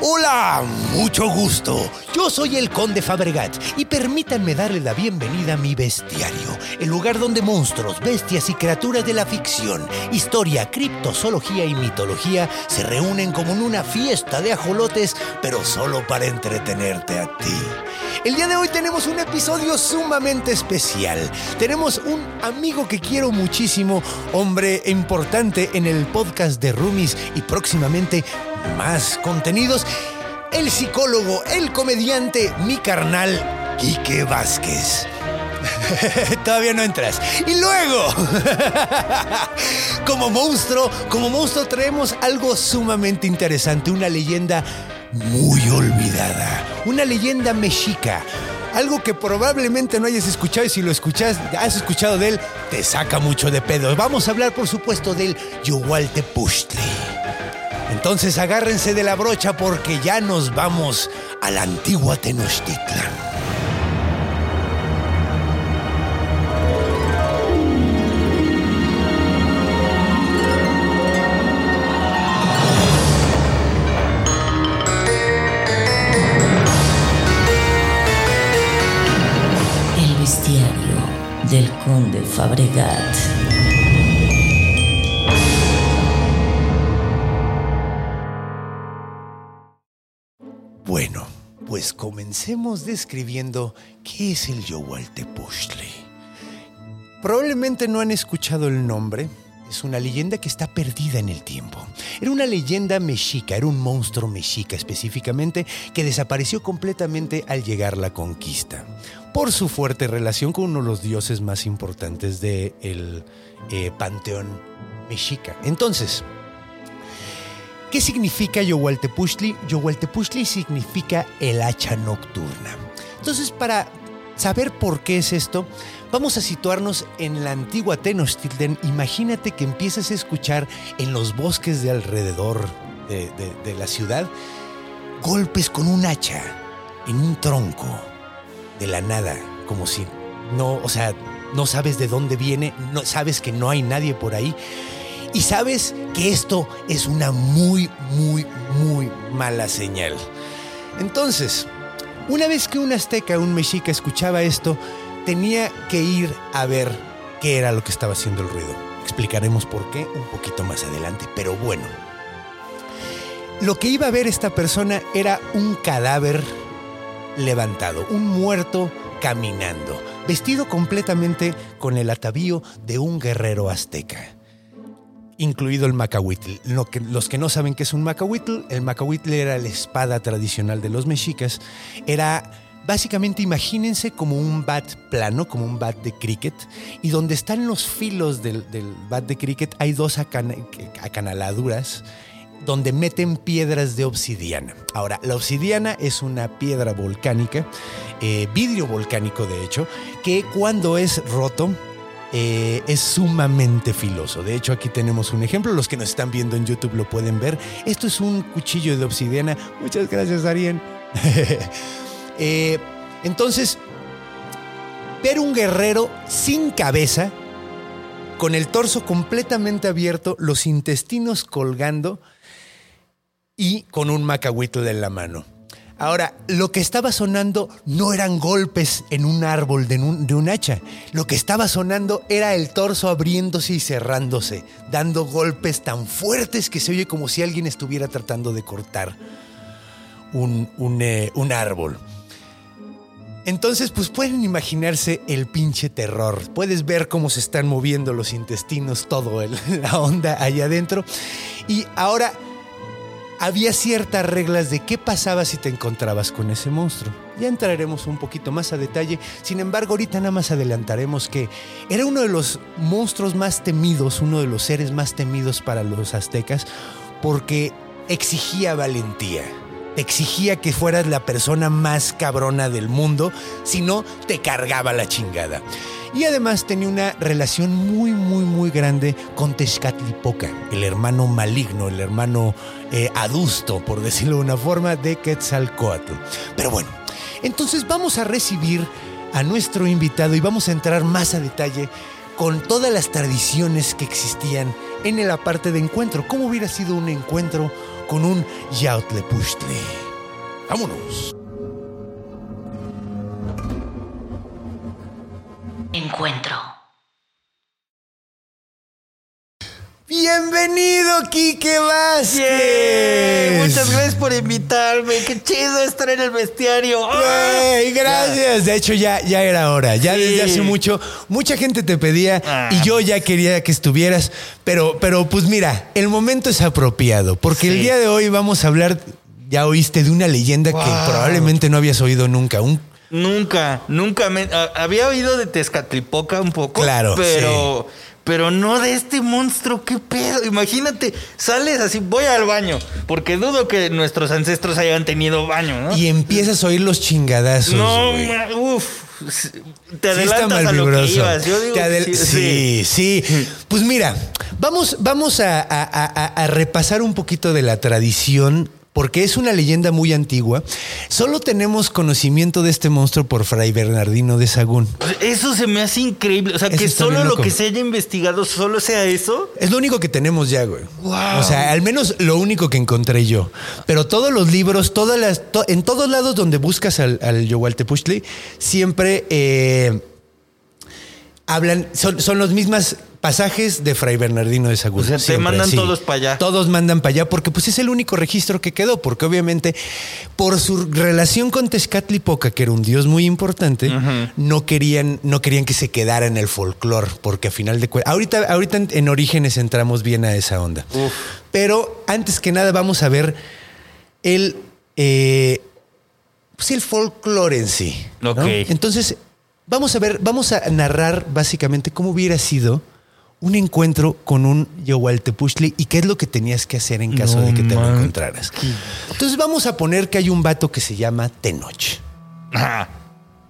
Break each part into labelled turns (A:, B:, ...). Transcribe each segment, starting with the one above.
A: Hola, mucho gusto. Yo soy el Conde Fabregat y permítanme darle la bienvenida a mi bestiario, el lugar donde monstruos, bestias y criaturas de la ficción, historia, criptozoología y mitología se reúnen como en una fiesta de ajolotes, pero solo para entretenerte a ti. El día de hoy tenemos un episodio sumamente especial. Tenemos un amigo que quiero muchísimo, hombre importante en el podcast de Rumis y próximamente más contenidos. El psicólogo, el comediante, mi carnal, Quique Vázquez. Todavía no entras. Y luego, como monstruo, como monstruo traemos algo sumamente interesante, una leyenda muy olvidada, una leyenda mexica. Algo que probablemente no hayas escuchado y si lo escuchas, has escuchado de él, te saca mucho de pedo. Vamos a hablar, por supuesto, del Yuhualtepuchtli. Entonces agárrense de la brocha porque ya nos vamos a la antigua Tenochtitlan.
B: Del conde Fabregat.
A: Bueno, pues comencemos describiendo qué es el Yohualtepuchtli. Probablemente no han escuchado el nombre. Es una leyenda que está perdida en el tiempo. Era una leyenda mexica, era un monstruo mexica específicamente que desapareció completamente al llegar la conquista por su fuerte relación con uno de los dioses más importantes del eh, panteón mexica. Entonces, ¿Qué significa Yohualtepuchtli? Yohualtepuchtli significa el hacha nocturna. Entonces, para saber por qué es esto, vamos a situarnos en la antigua Tenochtitlan. Imagínate que empiezas a escuchar en los bosques de alrededor de, de- la ciudad golpes con un hacha en un tronco de la nada, como si no, o sea, no sabes de dónde viene, no sabes que no hay nadie por ahí. Y sabes que esto es una muy, muy, muy mala señal. Entonces, una vez que un azteca, un mexica escuchaba esto, tenía que ir a ver qué era lo que estaba haciendo el ruido. Explicaremos por qué un poquito más adelante, pero bueno. Lo que iba a ver esta persona era un cadáver levantado, un muerto caminando, vestido completamente con el atavío de un guerrero azteca incluido el macahuitl. Los que no saben qué es un macahuitl, el macahuitl era la espada tradicional de los mexicas. Era básicamente, imagínense como un bat plano, como un bat de cricket, y donde están los filos del, del bat de cricket hay dos acana- acanaladuras donde meten piedras de obsidiana. Ahora, la obsidiana es una piedra volcánica, eh, vidrio volcánico de hecho, que cuando es roto, eh, es sumamente filoso. De hecho, aquí tenemos un ejemplo. Los que nos están viendo en YouTube lo pueden ver. Esto es un cuchillo de obsidiana. Muchas gracias, Arien. Eh, entonces, ver un guerrero sin cabeza, con el torso completamente abierto, los intestinos colgando y con un macahuitl en la mano. Ahora, lo que estaba sonando no eran golpes en un árbol de un, de un hacha. Lo que estaba sonando era el torso abriéndose y cerrándose, dando golpes tan fuertes que se oye como si alguien estuviera tratando de cortar un, un, eh, un árbol. Entonces, pues pueden imaginarse el pinche terror. Puedes ver cómo se están moviendo los intestinos, todo el- la onda allá adentro. Y ahora había ciertas reglas de qué pasaba si te encontrabas con ese monstruo. Ya entraremos un poquito más a detalle. Sin embargo, ahorita nada más adelantaremos que era uno de los monstruos más temidos, uno de los seres más temidos para los aztecas, porque exigía valentía. Exigía que fueras la persona más cabrona del mundo, si no, te cargaba la chingada. Y además tenía una relación muy, muy, muy grande con Tezcatlipoca, el hermano maligno, el hermano eh, adusto, por decirlo de una forma, de Quetzalcoatl. Pero bueno, entonces vamos a recibir a nuestro invitado y vamos a entrar más a detalle con todas las tradiciones que existían en la parte de encuentro. ¿Cómo hubiera sido un encuentro con un Yautlepuchtli? Vámonos.
B: Encuentro.
A: Bienvenido, Quique Vázquez.
C: Yay, Muchas gracias por invitarme. Qué chido estar en el bestiario.
A: Güey, gracias. De hecho, ya, ya era hora. Ya
C: Sí.
A: desde hace mucho, mucha gente te pedía
C: Ah.
A: y yo ya quería que estuvieras. Pero, pero pues mira, el momento es apropiado. Porque el
C: Sí.
A: día de hoy vamos a hablar, ya oíste, de una leyenda que probablemente no habías oído nunca. Un
C: Nunca, nunca me. a- había oído de Tezcatlipoca un poco.
A: Claro,
C: Pero. Pero no de este monstruo, qué pedo. Imagínate, sales así, voy al baño. Porque dudo que nuestros ancestros hayan tenido baño, ¿no?
A: Y empiezas a oír los chingadazos.
C: no,
A: güey.
C: ma- uf. Te
A: Sí
C: adelantas a lo que ibas. Yo digo
A: Te
C: que
A: adel- sí, sí, Pues mira, vamos, vamos a, a- a- a repasar un poquito de la tradición. Porque es una leyenda muy antigua. Solo tenemos conocimiento de este monstruo por Fray Bernardino de Sagún.
C: Eso se me hace increíble. O sea,
A: Eso
C: que solo lo que se haya investigado solo sea eso.
A: Es lo único que tenemos ya, güey.
C: Wow.
A: O sea, al menos lo único que encontré yo. Pero todos los libros, todas las, to- en todos lados donde buscas al, al Yohualtepuchtli, siempre eh, hablan, son, son los mismos pasajes de Fray Bernardino de Sagún.
C: O sea, te
A: Siempre,
C: mandan todos pa' allá.
A: Todos mandan para allá porque pues es el único registro que quedó, porque obviamente por su relación con Tezcatlipoca, que era un dios muy importante, no querían no querían que se quedara en el folclore, porque a final de cuentas, ahorita ahorita en, en Orígenes entramos bien a esa onda.
C: Uf.
A: Pero antes que nada vamos a ver el eh, pues el folclore en sí. ¿no?
C: Ok.
A: Entonces, vamos a ver, vamos a narrar básicamente cómo hubiera sido un encuentro con un Yohualtepuchtli y qué es lo que tenías que hacer en caso
C: No
A: de que te lo encontraras. Entonces vamos a poner que hay un vato que se llama Tenoch.
C: Ajá.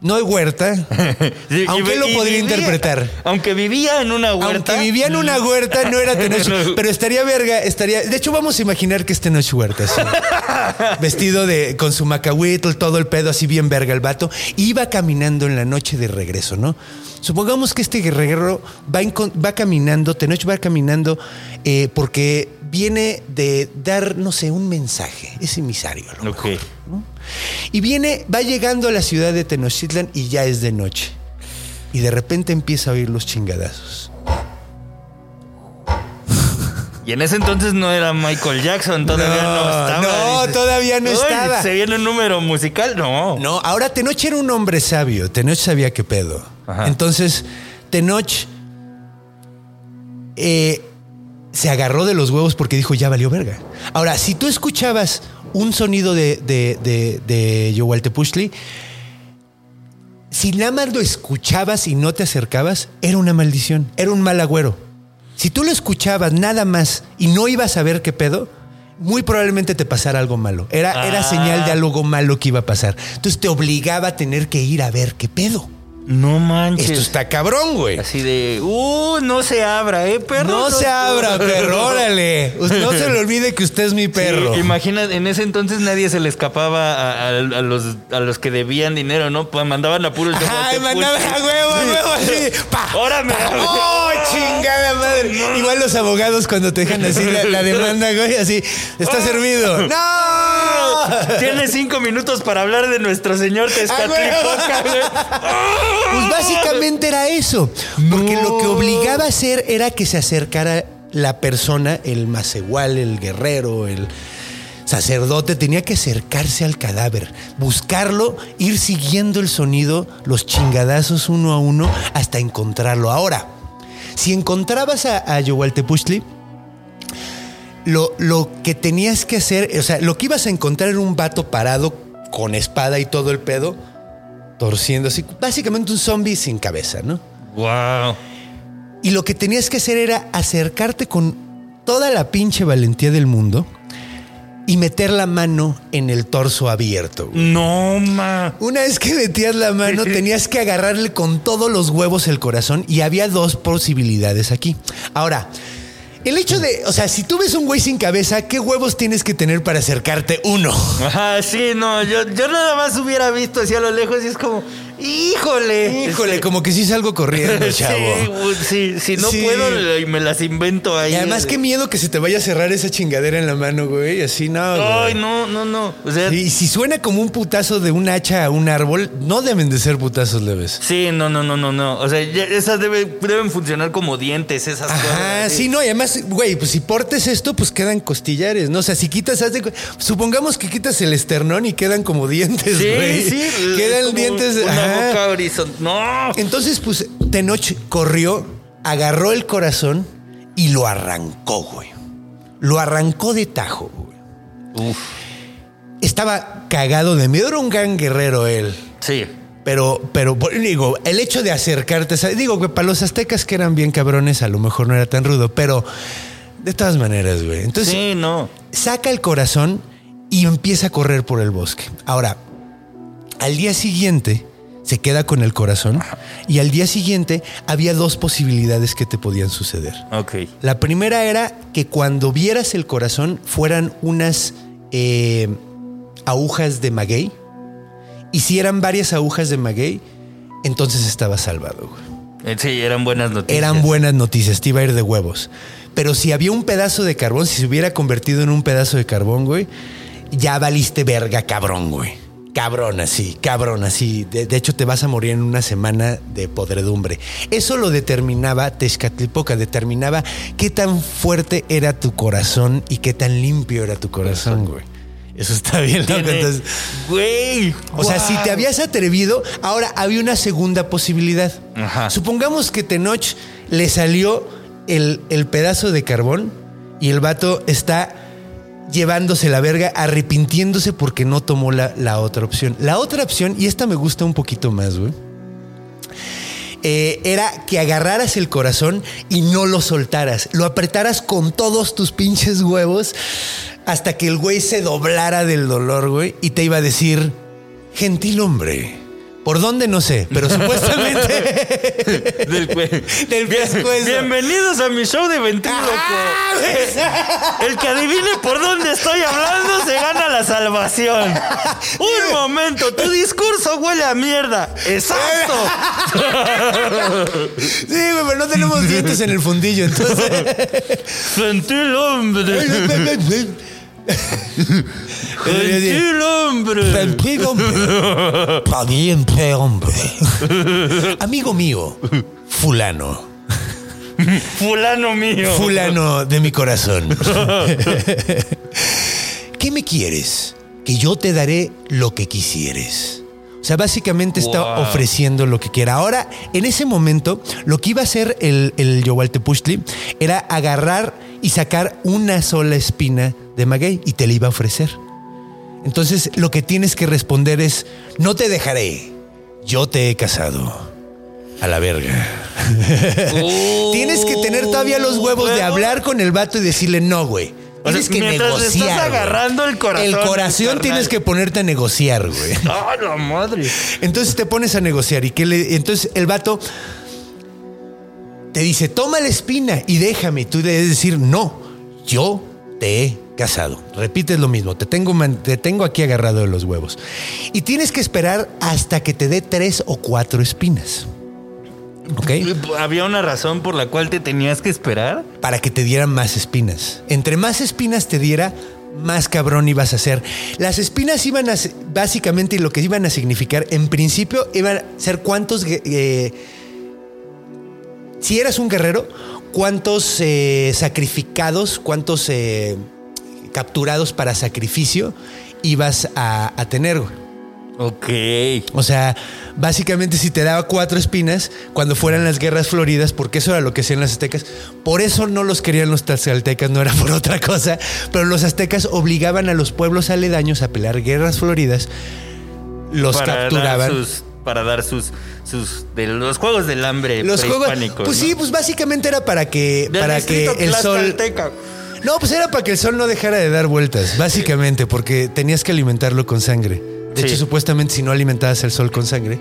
A: No hay huerta,
C: Sí,
A: aunque
C: y-
A: lo podría
C: vivía-
A: interpretar.
C: Aunque vivía en una huerta.
A: Aunque vivía en una huerta, no era Tenoch.
C: No.
A: Pero estaría verga, estaría. De hecho, vamos a imaginar que es Tenoch Huerta. Vestido de, con su macahuitl, todo el pedo así bien verga el vato. Iba caminando en la noche de regreso, ¿no? Supongamos que este guerrero va, va caminando, Tenoch va caminando eh, porque viene de dar, no sé, un mensaje. Es emisario, a lo
C: Ok.
A: mejor, ¿no? Y viene, va llegando a la ciudad de Tenochtitlan y ya es de noche. Y de repente empieza a oír los chingadazos.
C: Y en ese entonces no era Michael Jackson, todavía no,
A: No,
C: estaba.
A: no, todavía no
C: "Uy,
A: estaba".
C: ¿Se viene un número musical? No.
A: No, ahora Tenoch era un hombre sabio. Tenoch sabía qué pedo.
C: Ajá.
A: Entonces, Tenoch eh, se agarró de los huevos porque dijo, ya valió verga. Ahora, si tú escuchabas un sonido de, de, de, de si nada más lo escuchabas y no te acercabas, era una maldición, era un mal agüero. Si tú lo escuchabas nada más y no ibas a ver qué pedo, muy probablemente te pasara algo malo. Era, era
C: Ah.
A: señal de algo malo que iba a pasar. Entonces te obligaba a tener que ir a ver qué pedo.
C: No manches.
A: Esto está cabrón, güey.
C: Así de, uh, no se abra, ¿eh, perro?
A: No se abra, perro, órale. No se le olvide que usted es mi perro.
C: Sí, imagina, en ese entonces nadie se le escapaba a, a- a los, a los que debían dinero, ¿no? Pues mandaban a puros
A: Ay,
C: Yohualtepuchtli.
A: mandaba a huevo, a huevo, así. Pa,
C: Ahora me.
A: ¡Oh, chingada madre! Igual los abogados cuando te dejan así la, la demanda, güey, así. Está servido. ¡No!
C: Tienes cinco minutos para hablar de nuestro señor Tezcatlipoca, güey.
A: Pues básicamente era eso. Porque
C: No.
A: lo que obligaba a hacer era que se acercara la persona, el macehual, el guerrero, el sacerdote, tenía que acercarse al cadáver, buscarlo, ir siguiendo el sonido, los chingadazos uno a uno, hasta encontrarlo. Ahora, si encontrabas a, a Yohualtepuchtli, lo, lo que tenías que hacer, o sea, lo que ibas a encontrar era un vato parado con espada y todo el pedo, torciendo así. Básicamente un zombie sin cabeza, ¿no?
C: Wow.
A: Y lo que tenías que hacer era acercarte con toda la pinche valentía del mundo y meter la mano en el torso abierto. güey.
C: No, ma.
A: Una vez que metías la mano, tenías que agarrarle con todos los huevos el corazón y había dos posibilidades aquí. Ahora, el hecho de, o sea, si tú ves un güey sin cabeza, ¿qué huevos tienes que tener para acercarte? Uno.
C: Ajá, sí, no, yo, yo nada más hubiera visto hacia lo lejos y es como, híjole.
A: Híjole,
C: Este,
A: como que sí salgo corriendo, chavo.
C: Sí, sí, si no
A: Sí.
C: puedo, le- me las invento ahí.
A: Y además, qué miedo que se te vaya a cerrar esa chingadera en la mano, güey. Así no.
C: Ay,
A: güey.
C: no, no, no. O sea,
A: Y si suena como un putazo de un hacha a un árbol, no deben de ser putazos leves.
C: sí, no, no, no, no, no. O sea, ya- esas debe- deben funcionar como dientes, esas
A: Ajá,
C: cosas.
A: sí, no, y además, güey, pues si portes esto, pues quedan costillares, ¿no? O sea, si quitas, haz de supongamos que quitas el esternón y quedan como dientes,
C: Sí,
A: güey.
C: sí. es
A: Quedan dientes.
C: Una
A: ajá.
C: Boca horizontal. No.
A: Entonces, pues, Tenoch corrió, agarró el corazón y lo arrancó, güey. Lo arrancó de tajo, güey.
C: Uf.
A: Estaba cagado de miedo, era un gran guerrero él.
C: Sí.
A: Pero, pero, digo, el hecho de acercarte, digo que para los aztecas que eran bien cabrones, a lo mejor no era tan rudo, pero de todas maneras, güey. Entonces,
C: Sí, no.
A: saca el corazón y empieza a correr por el bosque. Ahora, al día siguiente se queda con el corazón y al día siguiente había dos posibilidades que te podían suceder.
C: Ok.
A: La primera era que cuando vieras el corazón fueran unas eh, agujas de maguey y si eran varias agujas de maguey, entonces estaba salvado. güey.
C: Eh, Sí, eran buenas noticias.
A: Eran buenas noticias, te iba a ir de huevos. Pero si había un pedazo de carbón, si se hubiera convertido en un pedazo de carbón, güey, ya valiste verga, cabrón, güey. Cabrón, así, cabrón, así. De, de hecho, te vas a morir en una semana de podredumbre. Eso lo determinaba Tezcatlipoca, determinaba qué tan fuerte era tu corazón y qué tan limpio era tu corazón, güey. Eso está bien, Entonces,
C: Güey.
A: o sea, si te habías atrevido, ahora había una segunda posibilidad.
C: Ajá.
A: Supongamos que Tenoch le salió el, el pedazo de carbón y el vato está llevándose la verga, arrepintiéndose porque no tomó la, la otra opción. La otra opción, y esta me gusta un poquito más, güey. eh, era que agarraras el corazón y no lo soltaras. Lo apretaras con todos tus pinches huevos hasta que el güey se doblara del dolor, güey, y te iba a decir, gentil hombre. ¿Por dónde? No sé, pero supuestamente
C: Del, cue-
A: Del
C: Bien-
A: pescuezo.
C: Bienvenidos a mi show de ventríloco. El que adivine por dónde estoy hablando se gana la salvación. Un momento, tu discurso huele a mierda. Exacto.
A: Sí, güey, pero no tenemos dientes en el fundillo, entonces.
C: Gentil hombre. Gentil hombre.
A: Gentil hombre. Valiente hombre. Amigo mío, fulano.
C: Fulano mío.
A: Fulano de mi corazón. ¿Qué me quieres? Que yo te daré lo que quisieres. O sea, básicamente está ofreciendo lo que quiera. Ahora, en ese momento, lo que iba a hacer el, el Yohualtepuchtli era agarrar y sacar una sola espina de maguey y te la iba a ofrecer. Entonces, lo que tienes que responder es: No te dejaré. Yo te he casado. A la verga. Tienes que tener todavía los huevos de hablar con el vato y decirle no, güey.
C: O sea,
A: Tienes que negociar.
C: estás agarrando el corazón,
A: El corazón tienes que ponerte a negociar, güey.
C: ¡Ah, la madre!
A: Entonces te pones a negociar y que le, entonces el vato te dice, toma la espina y déjame. Tú debes decir, no, yo te he casado. Repites lo mismo, te tengo, te tengo aquí agarrado de los huevos. Y tienes que esperar hasta que te dé tres o cuatro espinas. ¿Ok?
C: ¿Había una razón por la cual te tenías que esperar?
A: para que te dieran más espinas. Entre más espinas te diera, más cabrón ibas a ser. Las espinas iban a, básicamente, y lo que iban a significar, en principio, iban a ser cuántos, eh, si eras un guerrero, cuántos eh, sacrificados, cuántos eh, capturados para sacrificio ibas a, a tener. güey.
C: Ok.
A: O sea, básicamente si te daba cuatro espinas cuando fueran las guerras floridas, porque eso era lo que hacían los aztecas, por eso no los querían los tlaxcaltecas, no era por otra cosa, pero los aztecas obligaban a los pueblos aledaños a pelear guerras floridas, los
C: Para
A: capturaban.
C: sus- para dar sus, sus de los juegos del hambre
A: Los juegos, pues
C: ¿no?
A: sí, pues básicamente era para que
C: Del
A: para que el sol. No, pues era para que el sol no dejara de dar vueltas, básicamente, porque tenías que alimentarlo con sangre. De
C: Sí.
A: hecho, supuestamente si no alimentabas el sol con sangre,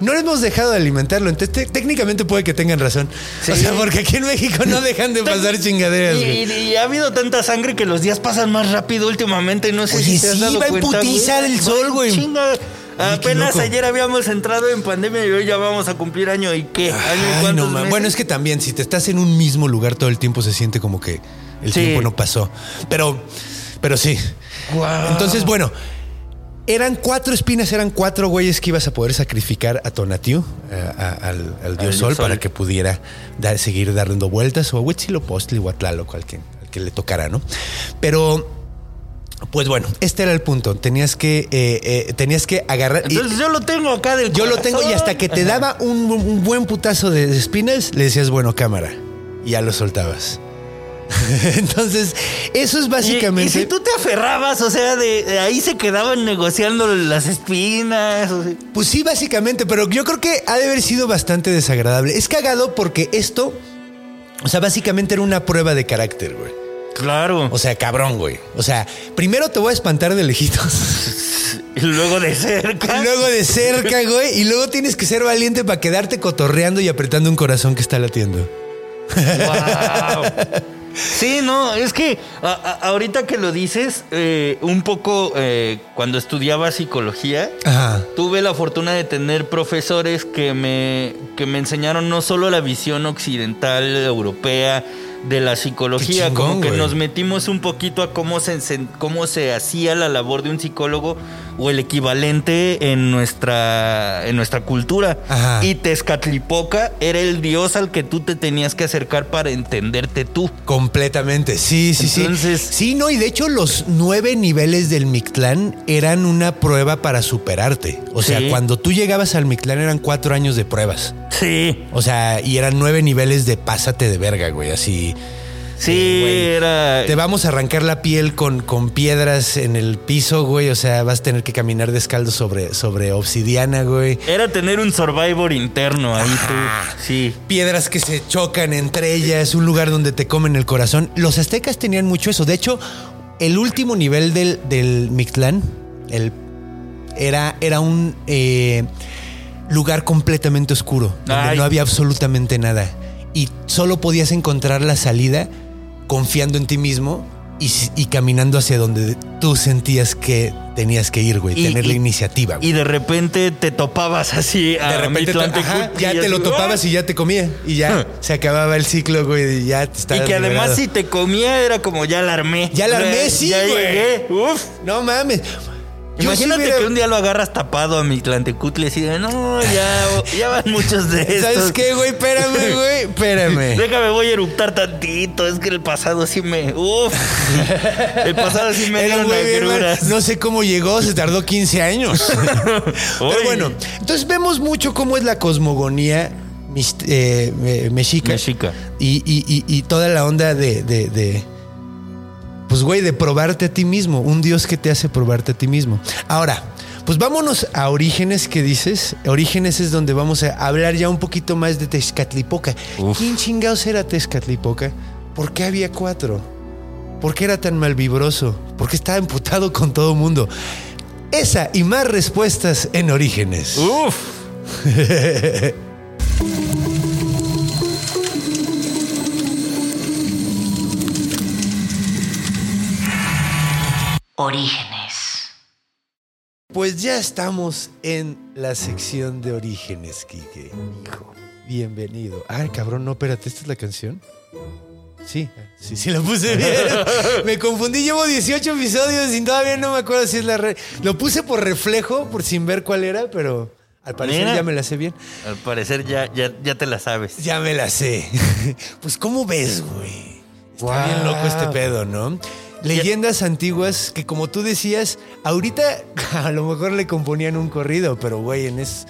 A: no hemos dejado de alimentarlo. Entonces, te- técnicamente puede que tengan razón.
C: Sí.
A: O sea, porque aquí en México no dejan de pasar chingaderas.
C: Y, y- y ha habido tanta sangre que los días pasan más rápido últimamente. No sé
A: Oye,
C: si te has
A: sí,
C: dado
A: va en
C: cuenta, güey.
A: del sol, güey.
C: Chinga.
A: Qué
C: Apenas
A: loco.
C: ayer habíamos entrado en pandemia y hoy ya vamos a cumplir año y qué. ¿Año y
A: Ay,
C: cuántos
A: no, ma-
C: meses?
A: bueno, es que también si te estás en un mismo lugar todo el tiempo se siente como que el
C: Sí.
A: tiempo no pasó. Pero, pero sí. Entonces, bueno, eran cuatro espinas, eran cuatro güeyes que ibas a poder sacrificar a Tonatiuh, a- a- al, al dios
C: dios
A: sol,
C: sol.
A: para que pudiera dar- seguir dando vueltas, o a Huitzilopochtli o a Tlaloc, al que, al que le tocara, ¿no? Pero. Pues bueno, este era el punto. Tenías que, eh, eh, tenías que agarrar. y-
C: yo lo tengo acá del
A: yo lo tengo y hasta que te daba un, un buen putazo de espinas, le decías, bueno, cámara. Y ya lo soltabas. Entonces, eso es
C: Y-
A: básicamente.
C: Y, si tú te aferrabas, o sea, de, de ahí se quedaban negociando las espinas. o sea.
A: Pues sí, básicamente, pero yo creo que ha de haber sido bastante desagradable. Es cagado porque esto, o sea, básicamente era una prueba de carácter, güey.
C: Claro.
A: O sea, cabrón, güey. O sea, primero te voy a espantar de lejitos.
C: y luego de cerca.
A: Y luego de cerca, güey. Y luego tienes que ser valiente para quedarte cotorreando y apretando un corazón que está latiendo.
C: Wow. Sí, no, es que a- a- ahorita que lo dices, eh, un poco eh, cuando estudiaba psicología,
A: Ajá.
C: tuve la fortuna de tener profesores que me, que me enseñaron no solo la visión occidental, europea, de la psicología,
A: chingón,
C: como que nos metimos un poquito a cómo se, cómo se hacía la labor de un psicólogo o el equivalente en nuestra, en nuestra cultura.
A: Ajá.
C: Y Tezcatlipoca era el dios al que tú te tenías que acercar para entenderte tú.
A: Completamente, sí, sí,
C: Entonces-
A: sí. Sí, no, y de hecho los nueve niveles del Mictlán eran una prueba para superarte. O sea,
C: Sí.
A: cuando tú llegabas al Mictlán eran cuatro años de pruebas.
C: Sí,
A: O sea, y eran nueve niveles de pásate de verga, güey, así.
C: Sí,
A: güey.
C: era...
A: Te vamos a arrancar la piel con, con piedras en el piso, güey. O sea, vas a tener que caminar descalzo sobre, sobre obsidiana, güey.
C: Era tener un survivor interno ahí tú. Sí.
A: piedras que se chocan entre ellas, un lugar donde te comen el corazón. Los aztecas tenían mucho eso. De hecho, el último nivel del, del Mictlán el, era, era un eh, lugar completamente oscuro, donde
C: Ay.
A: no había absolutamente nada. Y solo podías encontrar la salida confiando en ti mismo y, y caminando hacia donde tú sentías que tenías que ir, güey.
C: Y-
A: tener la iniciativa. güey.
C: Y de repente te topabas así a
A: De repente te- ajá, ya te lo topabas y ya te comía. Y ya se acababa el ciclo, güey. Y ya te
C: ¡ah! Y que además si te comía era como ya la armé.
A: Ya la armé, sí,
C: Ya
A: güey.
C: llegué. Uf.
A: No mames. Sí
C: Imagínate
A: hubiera-
C: que un día lo agarras tapado a Mitlantecutli y así de, no, ya, ya van muchos de estos.
A: ¿Sabes qué, güey? Espérame, güey. Espérame.
C: Déjame, voy a eruptar tantito. Es que el pasado sí me. Uf. El pasado sí me dio
A: un güey bien mal.
C: agruras.
A: No sé cómo llegó, se tardó 15 años. Pero bueno, entonces vemos mucho cómo es la cosmogonía eh, me- mexica.
C: Mexica.
A: Y, y- y- y toda la onda de, de- de- Pues, güey, de probarte a ti mismo. Un Dios que te hace probarte a ti mismo. Ahora, pues vámonos a Orígenes, ¿qué dices? Orígenes es donde vamos a hablar ya un poquito más de Tezcatlipoca.
C: Uf.
A: ¿Quién chingados era Tezcatlipoca? ¿Por qué había cuatro? ¿Por qué era tan malvibroso? ¿Por qué estaba emputado con todo el mundo? Esa y más respuestas en Orígenes.
C: Uf.
B: Orígenes.
A: Pues ya estamos en la sección de Orígenes, Quique. Hijo, bienvenido. Ay, cabrón, no, espérate, ¿esta es la canción? Sí, sí, sí la puse bien. Me confundí, llevo 18 episodios y todavía no me acuerdo si es la... re- Lo puse por reflejo, por sin ver cuál era, pero al parecer
C: Mira.
A: ya me la sé bien.
C: Al parecer ya, ya, ya te la sabes.
A: Ya me la sé. Pues, ¿cómo ves, güey? Está bien loco este pedo, ¿no? Leyendas antiguas que como tú decías, ahorita a lo mejor le componían un corrido, pero güey, en es...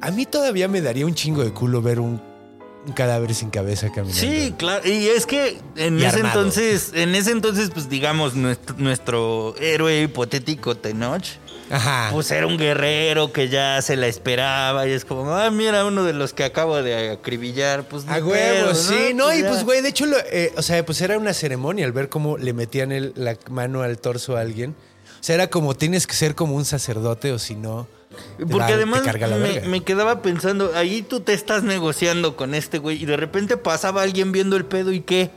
A: A mí todavía me daría un chingo de culo ver un, un cadáver sin cabeza caminando.
C: Sí, claro. Y es que en
A: Y
C: ese
A: armado.
C: entonces, en ese entonces, pues digamos, nuestro, nuestro héroe hipotético Tenoch,
A: Ajá.
C: pues era un guerrero que ya se la esperaba y es como, ah, mira, uno de los que acabo de acribillar, pues
A: A huevo, sí, no, y
C: ya.
A: pues, güey, de hecho, lo- eh, o sea, pues era una ceremonia al ver cómo le metían el- la mano al torso a alguien. O sea, era como, tienes que ser como un sacerdote o si no,
C: Porque además
A: la
C: me,
A: verga.
C: me quedaba pensando, ahí tú te estás negociando con este güey y de repente pasaba alguien viendo el pedo y qué.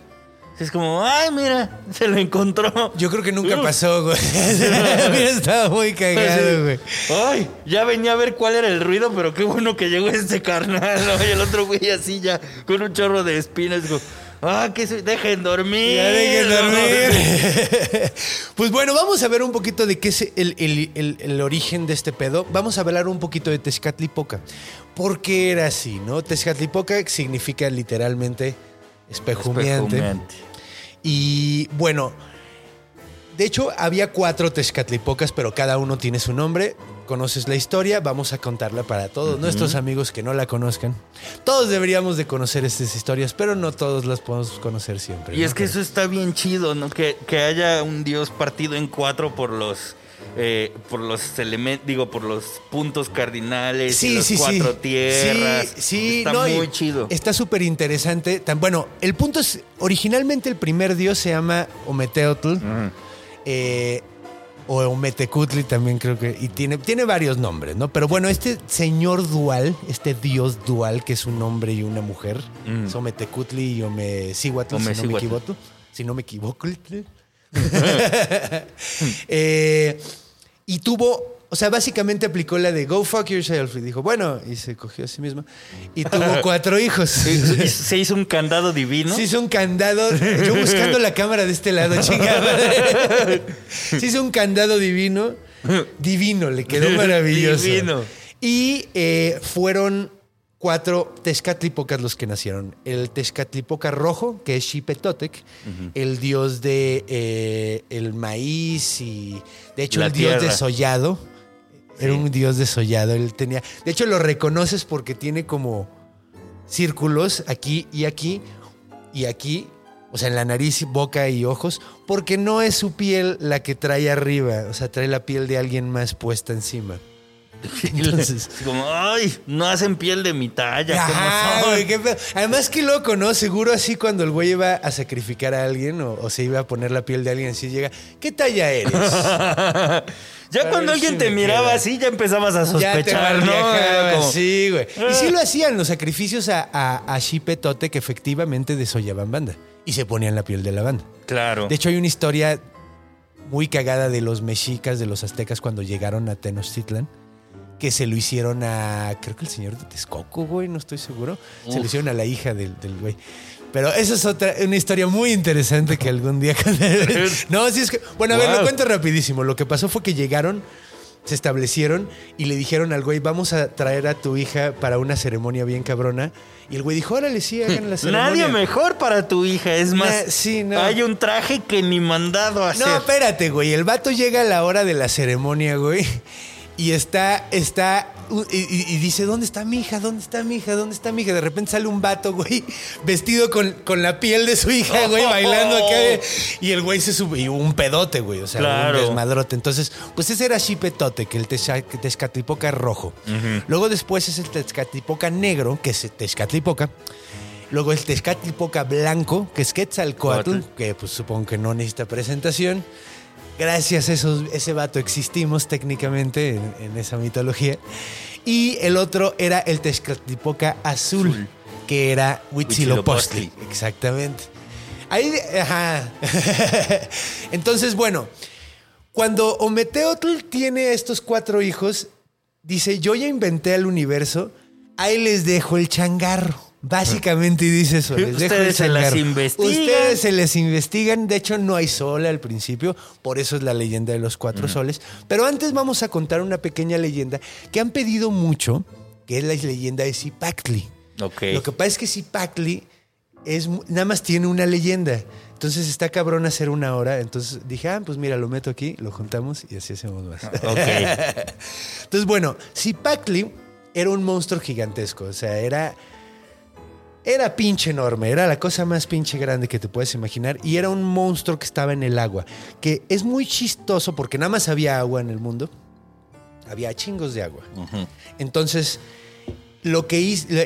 C: Es como, ay, mira, se lo encontró.
A: Yo creo que nunca pasó, güey. Estado muy cagado, güey.
C: Ay, ya venía a ver cuál era el ruido, pero qué bueno que llegó este carnal. Y el otro güey así ya, con un chorro de espinas. Como, ah, que dejen dormir.
A: Ya dejen dormir. pues bueno, vamos a ver un poquito de qué es el, el- el- el origen de este pedo. Vamos a hablar un poquito de Tezcatlipoca. ¿Por qué era así, no? Tezcatlipoca significa literalmente espejo.
C: Espejumeante.
A: Y bueno, de hecho había cuatro Tezcatlipocas, pero cada uno tiene su nombre. Conoces la historia, vamos a contarla para todos nuestros amigos que no la conozcan. Todos deberíamos de conocer estas historias, pero no todos las podemos conocer siempre.
C: Y
A: ¿no?
C: es que eso está bien chido, ¿no? Que, que haya un dios partido en cuatro por los. Eh, por los elementos, digo, por los puntos cardinales y los cuatro tierras.
A: Sí, sí,
C: está
A: no,
C: muy chido.
A: Está súper interesante. Tan, bueno, el punto es, originalmente el primer dios se llama Ometeotl. eh, o Ometecutli también creo que. Y tiene, tiene varios nombres, ¿no? Pero bueno, este señor dual, este dios dual, que es un hombre y una mujer,
C: Mm.
A: es Ometecutli y Omecihuatl, si no me equivoco. Si no me equivoco. Eh, y tuvo, o sea, básicamente aplicó la de go fuck yourself. Y dijo, bueno, y se cogió a sí mismo. Y tuvo cuatro hijos.
C: Sí, Se hizo un candado divino.
A: Se hizo un candado. Yo buscando la cámara de este lado, chingada. Se hizo un candado divino. Divino, le quedó maravilloso.
C: Divino.
A: Y eh, fueron cuatro Tezcatlipocas los que nacieron. El Tezcatlipoca rojo, que es Xipetotec, el dios de eh, el maíz y de hecho
C: La
A: el dios desollado. Era un dios desollado. Él tenía. De hecho, lo reconoces porque tiene como círculos aquí y aquí y aquí. O sea, en la nariz, boca y ojos, porque no es su piel la que trae arriba, o sea, trae la piel de alguien más puesta encima. Entonces,
C: Es como, ay, no hacen piel de mi talla. ¿cómo
A: Ajá,
C: son?"
A: güey, qué pedo. Además, qué loco, ¿no? Seguro así cuando el güey iba a sacrificar a alguien o, o se iba a poner la piel de alguien, así llega, ¿qué talla eres?
C: ya
A: A
C: cuando
A: si
C: alguien te miraba
A: queda.
C: así, ya empezabas a
A: ya te
C: sospechar, ¿no? como,
A: Sí, güey. Y
C: Ah.
A: sí lo hacían los sacrificios a, a, a Xipetote que efectivamente desollaban banda y se ponían la piel de la banda.
C: Claro.
A: De hecho, hay una historia muy cagada de los mexicas, de los aztecas, cuando llegaron a Tenochtitlan, que se lo hicieron a, creo que el señor de Texcoco, güey, no estoy seguro. Se lo hicieron a la hija del, del güey. Pero esa es otra, una historia muy interesante que algún día... no, sí es que... Bueno, a ver, lo cuento rapidísimo. Lo que pasó fue que llegaron, se establecieron y le dijeron al güey, vamos a traer a tu hija para una ceremonia bien cabrona. Y el güey dijo, órale, sí, hagan la ceremonia.
C: Nadie mejor para tu hija. Es más,
A: Na- sí, no.
C: hay un traje que ni mandado a hacer.
A: No, espérate, güey. El vato llega a la hora de la ceremonia, güey. Y está, está, y, y- y dice, ¿dónde está mi hija? ¿Dónde está mi hija? ¿Dónde está mi hija? De repente sale un vato, güey, vestido con, con la piel de su hija, güey, bailando acá. Y el güey se sube, y un pedote, güey, o sea,
C: Claro.
A: un desmadrote. Entonces, pues ese era Xipetote, que el Tezca- Tezcatlipoca rojo. Luego después es el Tezcatlipoca negro, que es Tezcatlipoca. Luego el Tezcatlipoca blanco, que es Quetzalcoatl,
C: Coatl.
A: que pues supongo que no necesita presentación. Gracias a esos, ese vato existimos técnicamente en, en esa mitología. Y el otro era el Tezcatlipoca azul,
C: Azul.
A: que era Huitzilopochtli.
C: Huitzilopochtli.
A: Exactamente. Ahí, ajá. Entonces, bueno, cuando Ometeotl tiene estos cuatro hijos, dice, yo ya inventé el universo, ahí les dejo el changarro. Básicamente dice eso, les dejo
C: Ustedes se las investigan.
A: Ustedes se les investigan. De hecho, no hay sol al principio, por eso es la leyenda de los cuatro soles. Pero antes vamos a contar una pequeña leyenda que han pedido mucho, que es la leyenda de Zipactli.
C: Ok.
A: Lo que pasa es que Zipactli es, nada más tiene una leyenda. Entonces está cabrón hacer una hora. Entonces dije, ah, pues mira, lo meto aquí, lo juntamos y así hacemos más.
C: Ok.
A: Entonces, bueno, Zipacli era un monstruo gigantesco. O sea, era. Era pinche enorme, era la cosa más pinche grande que te puedes imaginar. Y era un monstruo que estaba en el agua. Que es muy chistoso porque nada más había agua en el mundo. Había chingos de agua. Entonces, lo que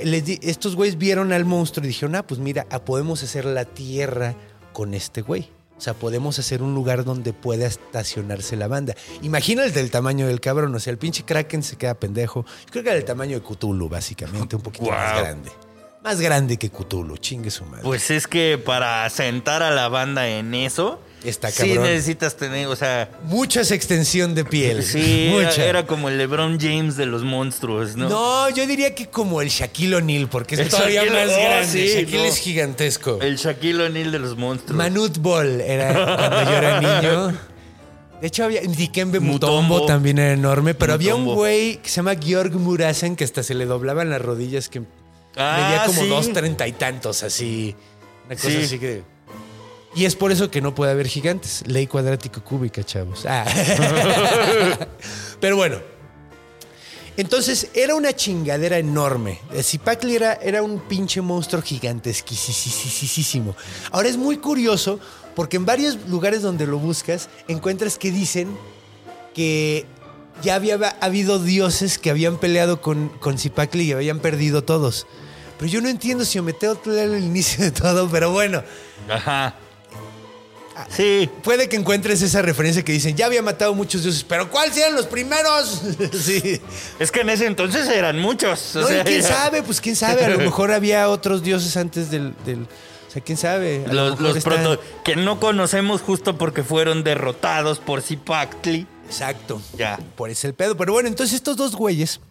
A: les di- estos güeyes vieron al monstruo y dijeron, ah, pues mira, ah, podemos hacer la tierra con este güey. O sea, podemos hacer un lugar donde pueda estacionarse la banda. Imagínate el tamaño del cabrón. O sea, el pinche Kraken se queda pendejo. Yo creo que era el tamaño de Cthulhu, básicamente, un poquito más grande. Más grande que Cthulhu, chingue su madre.
C: Pues es que para sentar a la banda en eso,
A: Está
C: sí
A: cabrón.
C: necesitas tener, o sea,
A: Mucha extensión de piel.
C: sí, era,
A: Mucha.
C: era como el LeBron James de los monstruos, ¿no?
A: ¿no? yo diría que como el Shaquille O'Neal, porque es
C: El
A: todavía
C: Shaquille-
A: más
C: oh,
A: grande.
C: sí,
A: Shaquille
C: no.
A: es gigantesco.
C: El Shaquille O'Neal de los monstruos.
A: Manute Ball era cuando yo era niño. De hecho, había Dikembe Mutombo,
C: Mutombo.
A: también era enorme, pero había un güey que se llama Georg Murasen que hasta se le doblaban las rodillas, que
C: Ah,
A: medía como
C: sí.
A: dos treinta y tantos, así. Una cosa
C: Sí.
A: así que. Y es por eso que no puede haber gigantes. Ley cuadrático cúbica, chavos. Ah. pero bueno. Entonces era una chingadera enorme. Zipacli era, era un pinche monstruo gigantesquísimo. Ahora es muy curioso porque en varios lugares donde lo buscas encuentras que dicen que ya había habido dioses que habían peleado con, con Zipacli y habían perdido todos. Pero yo no entiendo si que leer el inicio de todo, pero bueno.
C: Ajá. Sí.
A: Puede que encuentres esa referencia que dicen, ya había matado muchos dioses, pero ¿cuáles eran los primeros? sí.
C: Es que en ese entonces eran muchos. o
A: No,
C: sea,
A: quién
C: ya-
A: sabe, pues quién sabe, a lo mejor había otros dioses antes del... del- o sea, quién sabe. A lo
C: Los,
A: mejor
C: los
A: está-
C: proto- que no conocemos justo porque fueron derrotados por Zipactli.
A: Exacto.
C: Ya.
A: Por ese el pedo. Pero bueno, entonces estos dos güeyes,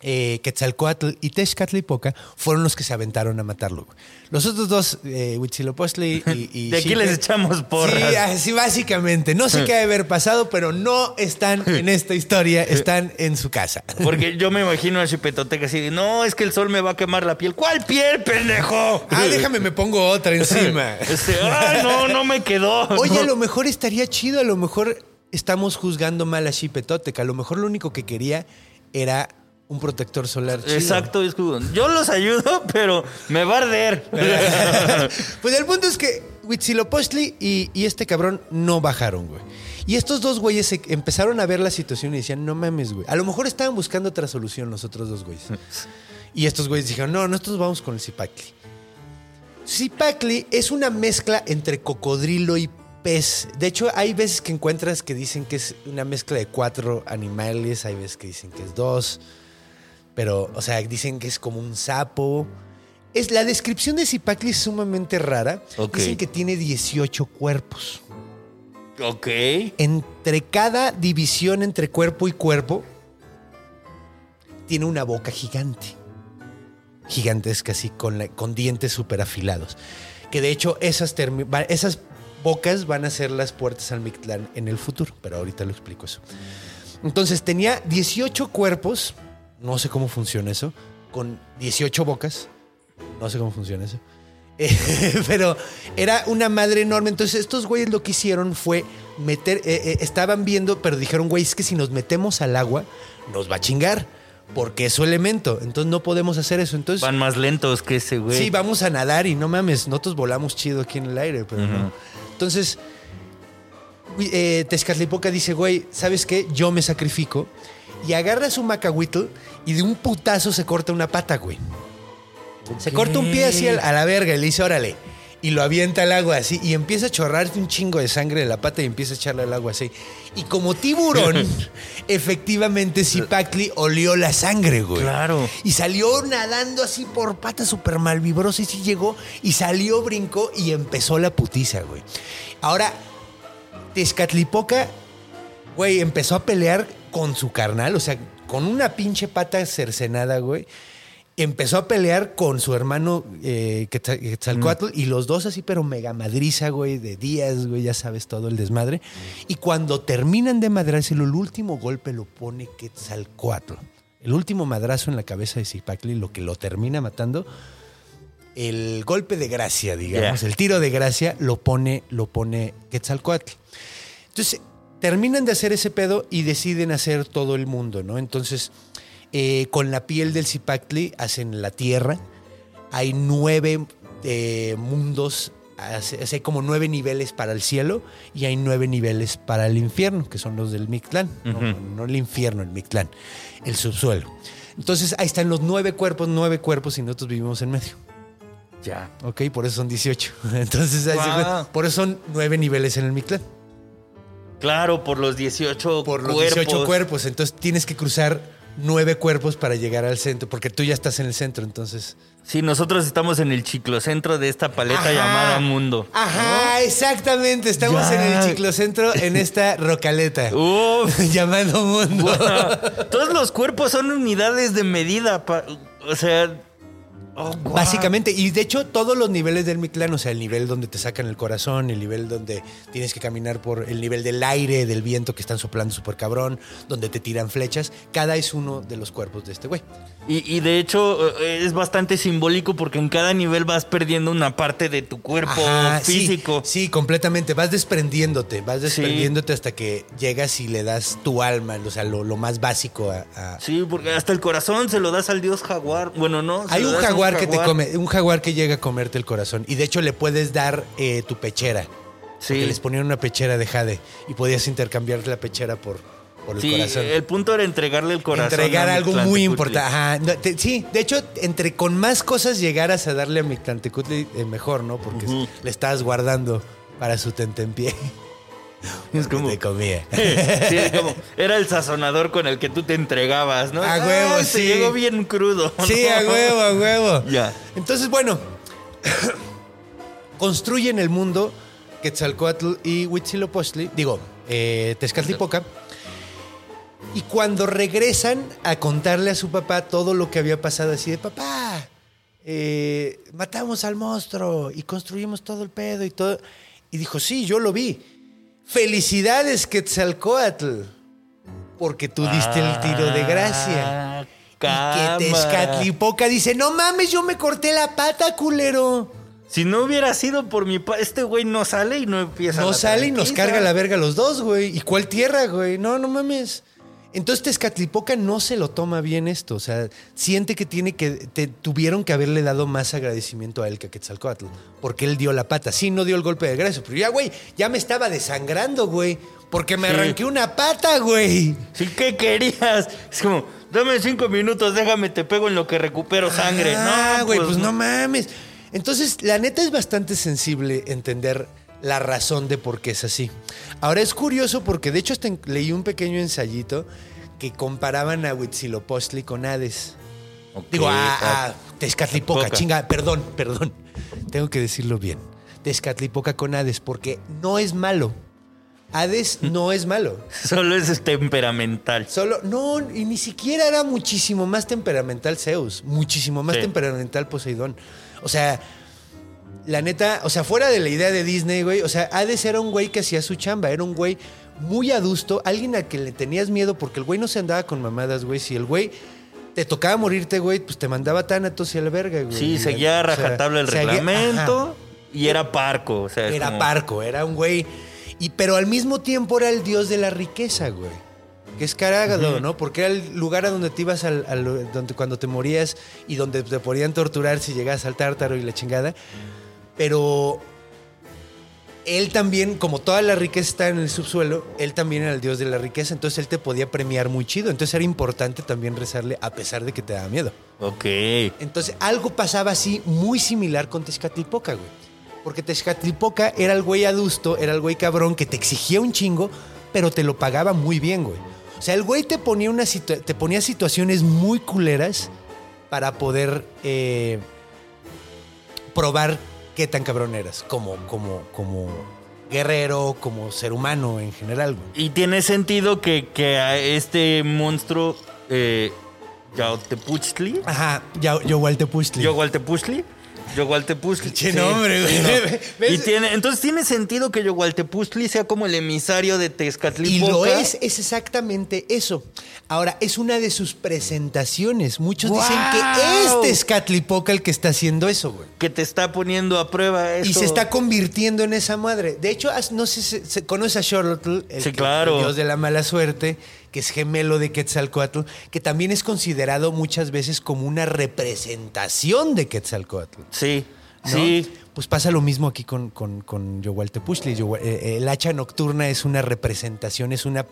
A: eh, Quetzalcoatl y Tezcatlipoca, fueron los que se aventaron a matarlo. Los otros dos, eh, Huitzilopochtli y, y
C: De aquí les echamos porras.
A: Sí, así básicamente. No sé qué ha de haber pasado, pero no están en esta historia, están en su casa.
C: Porque yo me imagino a Chipetoteca así de, no, es que el sol me va a quemar la piel. ¿Cuál piel, pendejo?
A: Ah, déjame, me pongo otra encima.
C: Este, ay, no, no me quedó.
A: Oye,
C: No.
A: a lo mejor estaría chido, a lo mejor estamos juzgando mal a Xipetotec, a lo mejor lo único que quería era un protector solar chido.
C: Exacto, es como, yo los ayudo, pero me va a arder.
A: pues el punto es que Huitzilopochtli y, y este cabrón no bajaron, güey. Y estos dos güeyes se empezaron a ver la situación y decían, no mames, güey. A lo mejor estaban buscando otra solución los otros dos güeyes. Y estos güeyes dijeron, no, nosotros vamos con el Zipacli. Zipacli es una mezcla entre cocodrilo y De hecho, hay veces que encuentras que dicen que es una mezcla de cuatro animales, hay veces que dicen que es dos. Pero, o sea, dicen que es como un sapo. Es, la descripción de Zipacli es sumamente rara. Dicen que tiene 18 cuerpos.
C: ok.
A: Entre cada división entre cuerpo y cuerpo, tiene una boca gigante. Gigantesca, así, con, la- con dientes súper afilados. Que de hecho, esas, esas bocas van a ser las puertas al Mictlán en el futuro. Pero ahorita lo explico eso. Entonces, tenía 18 cuerpos. No sé cómo funciona eso. Con 18 bocas. No sé cómo funciona eso. Eh, pero era una madre enorme. Entonces, estos güeyes lo que hicieron fue meter. eh, eh, estaban viendo, pero dijeron, güey, es que si nos metemos al agua, nos va a chingar. Porque es su elemento. Entonces, no podemos hacer eso. Entonces,
C: Van más lentos que ese güey.
A: sí, vamos a nadar y no mames, nosotros volamos chido aquí en el aire, pero no. Entonces, eh, Tezcatlipoca dice, güey, ¿sabes qué? Yo me sacrifico. Y agarra su macahuitl y de un putazo se corta una pata, güey. Se corta un pie así a la verga y le dice, órale. Y lo avienta al agua así. Y empieza a chorrarte un chingo de sangre de la pata y empieza a echarle al agua así. Y como tiburón, efectivamente Zipacli olió la sangre, güey.
C: Claro.
A: Y salió nadando así por patas súper malvibrosa y sí llegó y salió, brincó y empezó la putiza, güey. Ahora, Tezcatlipoca, güey, empezó a pelear con su carnal, o sea, con una pinche pata cercenada, güey. Empezó a pelear con su hermano eh, Quetzal- Quetzalcóatl y los dos así, pero mega madriza, güey, de días, güey, ya sabes todo el desmadre. Y cuando terminan de madrárselo, el último golpe lo pone Quetzalcoatl. El último madrazo en la cabeza de Zipacli, lo que lo termina matando. el golpe de gracia, digamos, el tiro de gracia lo pone, lo pone Quetzalcoatl. Entonces, terminan de hacer ese pedo y deciden hacer todo el mundo, ¿no? Entonces, eh, con la piel del Zipactli hacen la tierra. Hay nueve eh, mundos, hay como nueve niveles para el cielo y hay nueve niveles para el infierno, que son los del Mictlán. no, no el infierno, el Mictlán, el subsuelo. Entonces, ahí están los nueve cuerpos, nueve cuerpos y nosotros vivimos en medio.
C: Ya.
A: Ok, por eso son 18. Entonces,
C: Wow.
A: por eso son nueve niveles en el Mictlán.
C: Claro, por los 18
A: Por los
C: cuerpos.
A: 18 cuerpos. Entonces, tienes que cruzar nueve cuerpos para llegar al centro, porque tú ya estás en el centro, entonces.
C: Sí, nosotros estamos en el ciclocentro de esta paleta
A: Ajá.
C: llamada Mundo.
A: Ajá, exactamente. Estamos
C: Ya.
A: en el ciclocentro, en esta rocaleta.
C: Uf.
A: llamado mundo.
C: Todos los cuerpos son unidades de medida. pa- o sea. Oh.
A: Básicamente, y de hecho todos los niveles del Mictlán, o sea, el nivel donde te sacan el corazón, el nivel donde tienes que caminar por el nivel del aire, del viento que están soplando súper cabrón, donde te tiran flechas, cada es uno de los cuerpos de este güey.
C: Y, y de hecho eh, es bastante simbólico porque en cada nivel vas perdiendo una parte de tu cuerpo
A: Ajá,
C: físico.
A: Sí, completamente. Vas desprendiéndote, vas desprendiéndote hasta que llegas y le das tu alma, o sea, lo, lo más básico a... a-
C: Sí, porque hasta el corazón se lo das al dios jaguar. Bueno, no. se
A: Hay
C: lo
A: un
C: das a
A: jaguar, que te
C: jaguar.
A: come, un jaguar que llega a comerte el corazón. Y de hecho le puedes dar eh, tu pechera.
C: Sí.
A: Porque les ponían una pechera de jade y podías intercambiar la pechera por, por el
C: Sí,
A: corazón.
C: el punto era entregarle el corazón.
A: Entregar
C: a
A: algo muy importante. Ajá. No, te- sí, de hecho, entre con más cosas llegaras a darle a Mictlantecutli, eh, mejor, ¿no? Porque le estabas guardando para su tentempié.
C: Es como-
A: Te comía.
C: Sí, es como, era el sazonador con el que tú te entregabas, ¿no?
A: A huevo, sí.
C: Te llegó bien crudo.
A: Sí,
C: ¿no?
A: a huevo, a huevo.
C: Ya.
A: Entonces, bueno, construyen el mundo Quetzalcoatl y Huitzilopochtli, digo, eh, Tezcatlipoca. Y cuando regresan a contarle a su papá todo lo que había pasado, así de papá, eh, matamos al monstruo y construimos todo el pedo y todo. Y dijo, sí, yo lo vi. Felicidades, Quetzalcoatl, porque tú diste el tiro de gracia.
C: Ah,
A: Y que. Tezcatlipoca dice, no mames, yo me corté la pata, culero.
C: Si no hubiera sido por mi pa, este güey no sale y no empieza
A: No sale y nos carga la verga los dos, güey. ¿Y cuál tierra, güey? No, no mames. Entonces Tezcatlipoca no se lo toma bien esto. O sea, siente que tiene que. te- tuvieron que haberle dado más agradecimiento a él que a Quetzalcoatl. Porque él dio la pata. Sí, no dio el golpe de gracia. Pero ya, güey, ya me estaba desangrando, güey. Porque me
C: Sí.
A: arranqué una pata, güey.
C: Sí, ¿qué querías? Es como, dame cinco minutos, déjame, te pego en lo que recupero sangre.
A: Ah,
C: no,
A: güey, pues, no mames. Entonces, la neta es bastante sensible entender la razón de por qué es así. Ahora es curioso porque de hecho hasta leí un pequeño ensayito que comparaban a Huitzilopochtli con Hades. Digo, a,
C: ah,
A: a Tezcatlipoca,
C: Poca.
A: chinga, perdón, perdón. Tengo que decirlo bien. Tezcatlipoca con Hades porque no es malo. Hades no es malo.
C: Solo es temperamental.
A: Solo, no, y ni siquiera era muchísimo más temperamental Zeus, muchísimo más
C: Sí.
A: temperamental Poseidón. O sea, la neta, o sea, fuera de la idea de Disney, güey, o sea, Hades era un güey que hacía su chamba, era un güey muy adusto, alguien al que le tenías miedo porque el güey no se andaba con mamadas, güey. Si el güey te tocaba morirte, güey, pues te mandaba tánatos y a la verga, güey.
C: Sí, seguía a
A: o sea,
C: rajatabla el reglamento y era parco. O sea, es
A: Era
C: como-
A: parco, era un güey. Y, pero al mismo tiempo era el dios de la riqueza, güey. Que es caragado, ¿no? Porque era el lugar a donde te ibas al, al- donde, cuando te morías y donde te podían torturar si llegabas al tártaro y la chingada. Pero él también, como toda la riqueza está en el subsuelo, él también era el dios de la riqueza. Entonces él te podía premiar muy chido. Entonces era importante también rezarle a pesar de que te daba miedo.
C: Ok.
A: Entonces, algo pasaba así muy similar con Tezcatlipoca, güey. Porque Tezcatlipoca era el güey adusto, era el güey cabrón que te exigía un chingo, pero te lo pagaba muy bien, güey. O sea, el güey te ponía, una te ponía situaciones muy culeras para poder eh, probar qué tan cabrón eras, como, como, como guerrero, como ser humano en general, güey.
C: Y tiene sentido que, que a este monstruo, eh, Yaotepuchtli,
A: Ajá, ya, yo Waltepuchtli.
C: Yogualtepuchtli, Yogualtepuzli.
A: Che
C: sí.
A: nombre, güey. ¿Ves?
C: Y tiene, entonces tiene sentido que Yogualtepuzli sea como el emisario de
A: Y
C: Tezcatlipoca.
A: lo es, es exactamente eso. Ahora, es una de sus presentaciones. Muchos dicen que es Tezcatlipoca el que está haciendo eso, güey.
C: Que te está poniendo a prueba eso.
A: Y se está convirtiendo en esa madre. De hecho, no sé si se, conoce a Xolotl, el,
C: Sí,
A: que-
C: claro.
A: el dios de la mala suerte, que es gemelo de Quetzalcoatl, que también es considerado muchas veces como una representación de Quetzalcoatl.
C: Sí,
A: ¿no?
C: sí.
A: Pues pasa lo mismo aquí con, con, con. Yohual- eh, el hacha nocturna es una representación, es una.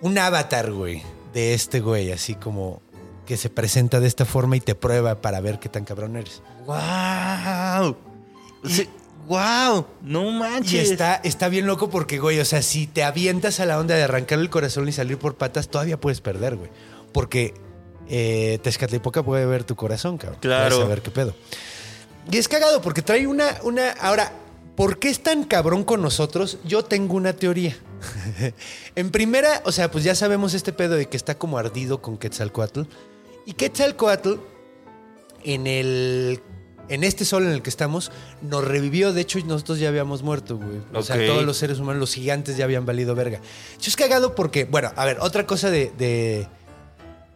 A: Un avatar, güey, de este güey, así como que se presenta de esta forma y te prueba para ver qué tan cabrón eres.
C: ¡Wow! Sí, ¡Wow! No
A: Y
C: manches.
A: está, está bien loco porque, güey, o sea, si te avientas a la onda de arrancar el corazón y salir por patas, todavía puedes perder, güey. Porque eh, Tezcatlipoca puede ver tu corazón, cabrón.
C: Claro.
A: Qué pedo. Y es cagado porque trae una, una. Ahora, ¿por qué es tan cabrón con nosotros? Yo tengo una teoría. en primera, o sea, pues ya sabemos este pedo de que está como ardido con Quetzalcoatl. Y Quetzalcoatl, en el. En este sol en el que estamos, nos revivió. De hecho, nosotros ya habíamos muerto, güey. O sea, todos los seres humanos, los gigantes ya habían valido verga. Yo es cagado porque, bueno, a ver, otra cosa de, de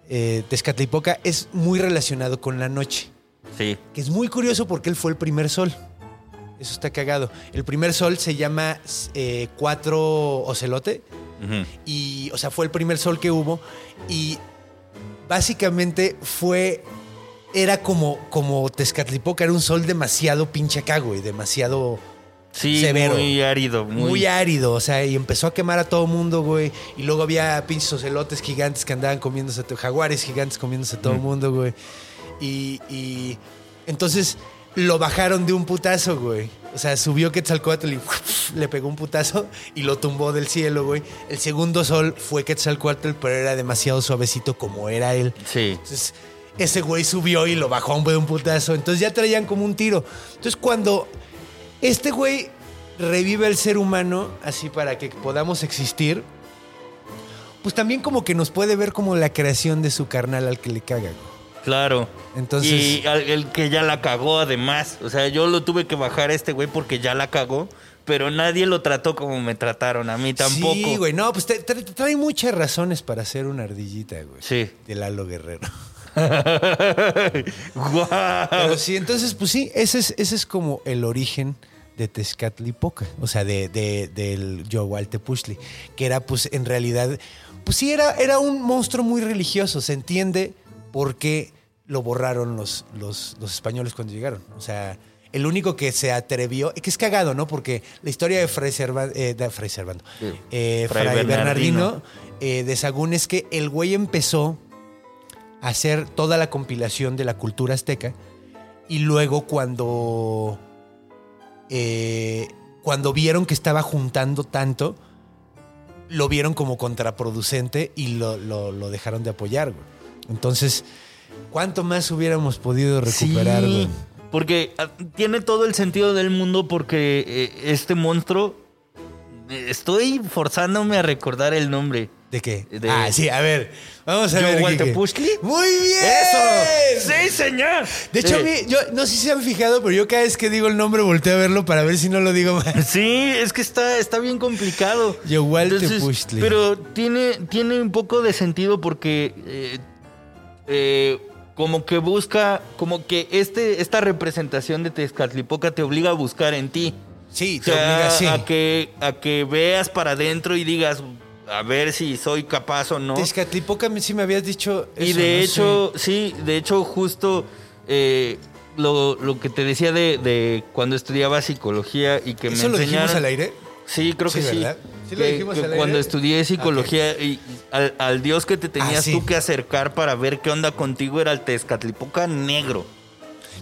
A: eh, Tezcatlipoca es muy relacionado con la noche
C: Sí.
A: que es muy curioso porque él fue el primer sol. Eso está cagado. El primer sol se llama eh, Cuatro Ocelote
C: Ujú.
A: y, o sea, fue el primer sol que hubo y básicamente fue, era como, como Tezcatlipoca, era un sol demasiado pinche acá, güey, demasiado
C: Sí,
A: severo.
C: muy árido. Muy,
A: muy árido, o sea, y empezó a quemar a todo mundo, güey. Y luego había pinches ocelotes gigantes que andaban comiéndose, jaguares gigantes comiéndose a todo el mundo, güey. Y, y entonces lo bajaron de un putazo, güey. O sea, subió Quetzalcoatl y le pegó un putazo y lo tumbó del cielo, güey. El segundo sol fue Quetzalcoatl, pero era demasiado suavecito como era él.
C: Sí.
A: Entonces, ese güey subió y lo bajó de un putazo. Entonces ya traían como un tiro. Entonces, cuando este güey revive al ser humano, así para que podamos existir, pues también como que nos puede ver como la creación de su carnal al que le caga.
C: Claro.
A: Entonces-
C: Y al- el que ya la cagó además. O sea, yo lo tuve que bajar a este güey porque ya la cagó. Pero nadie lo trató como me trataron. A mí tampoco.
A: Sí, güey. No, pues te- te- trae muchas razones para ser una ardillita, güey.
C: Sí.
A: De Lalo Guerrero.
C: Guau.
A: Pero sí, entonces, pues sí, ese es, ese es como el origen de Tezcatlipoca, o sea, de, de- del Yohualtepuchtli, que era, pues, en realidad, pues sí, era, era un monstruo muy religioso, se entiende por qué lo borraron los, los, los españoles cuando llegaron. O sea, el único que se atrevió, que es cagado, ¿no? Porque la historia de Fray Servando, de Fray Servando, eh,
C: Fray Bernardino.
A: Bernardino, eh, de Sagún es que el güey empezó hacer toda la compilación de la cultura azteca y luego cuando eh, cuando vieron que estaba juntando tanto lo vieron como contraproducente y lo, lo- lo dejaron de apoyar güey. entonces cuánto más hubiéramos podido recuperar
C: Sí,
A: güey?
C: Porque ah, tiene todo el sentido del mundo porque eh, este monstruo... Estoy forzándome a recordar el nombre.
A: ¿De qué?
C: De-
A: ah, sí, a ver. Vamos a ver. Quique.
C: ¿Yohualtepuchtli?
A: ¡Muy bien!
C: ¡Eso! ¡Sí, señor!
A: De hecho, a mí, yo no sé si se han fijado, pero yo cada vez que digo el nombre volteo a verlo para ver si no lo digo mal.
C: Sí, es que está, está bien complicado.
A: Yohualtepuchtli.
C: Entonces, Pero tiene, tiene un poco de sentido porque eh, eh, como que busca, como que este, esta representación de Tezcatlipoca te obliga a buscar en ti.
A: Sí,
C: O
A: te
C: sea,
A: obliga, sí.
C: a, que, a que veas para adentro y digas, a ver si soy capaz o no.
A: Tezcatlipoca sí me habías dicho
C: Y
A: eso,
C: de
A: ¿no?
C: hecho, sí, de hecho, justo eh, lo, lo que te decía de, de cuando estudiaba psicología y que
A: Sí.
C: me
A: ¿Eso lo dijimos al aire?
C: Sí, creo que
A: Sí,
C: sí.
A: ¿verdad? Sí lo
C: Que-
A: dijimos
C: que
A: al aire.
C: cuando estudié psicología y, y al, al dios que te tenías
A: Ah, sí.
C: tú que acercar para ver qué onda contigo era el Tezcatlipoca negro.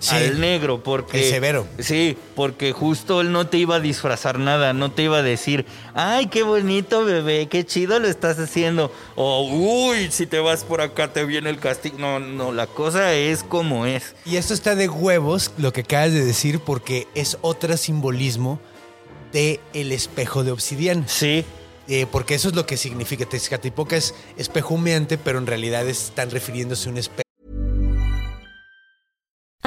A: Sí.
C: Al negro, porque.
A: El severo.
C: Sí, porque justo él no te iba a disfrazar nada, no te iba a decir, ay, qué bonito bebé, qué chido lo estás haciendo. O, uy, si te vas por acá te viene el castigo. No, no, la cosa es como es.
A: Y esto está de huevos, lo que acabas de decir, porque es otro simbolismo de el espejo de obsidiana.
C: Sí,
A: Eh, porque eso es lo que significa. Tezcatlipoca es espejo humeante, pero en realidad están refiriéndose a un espejo.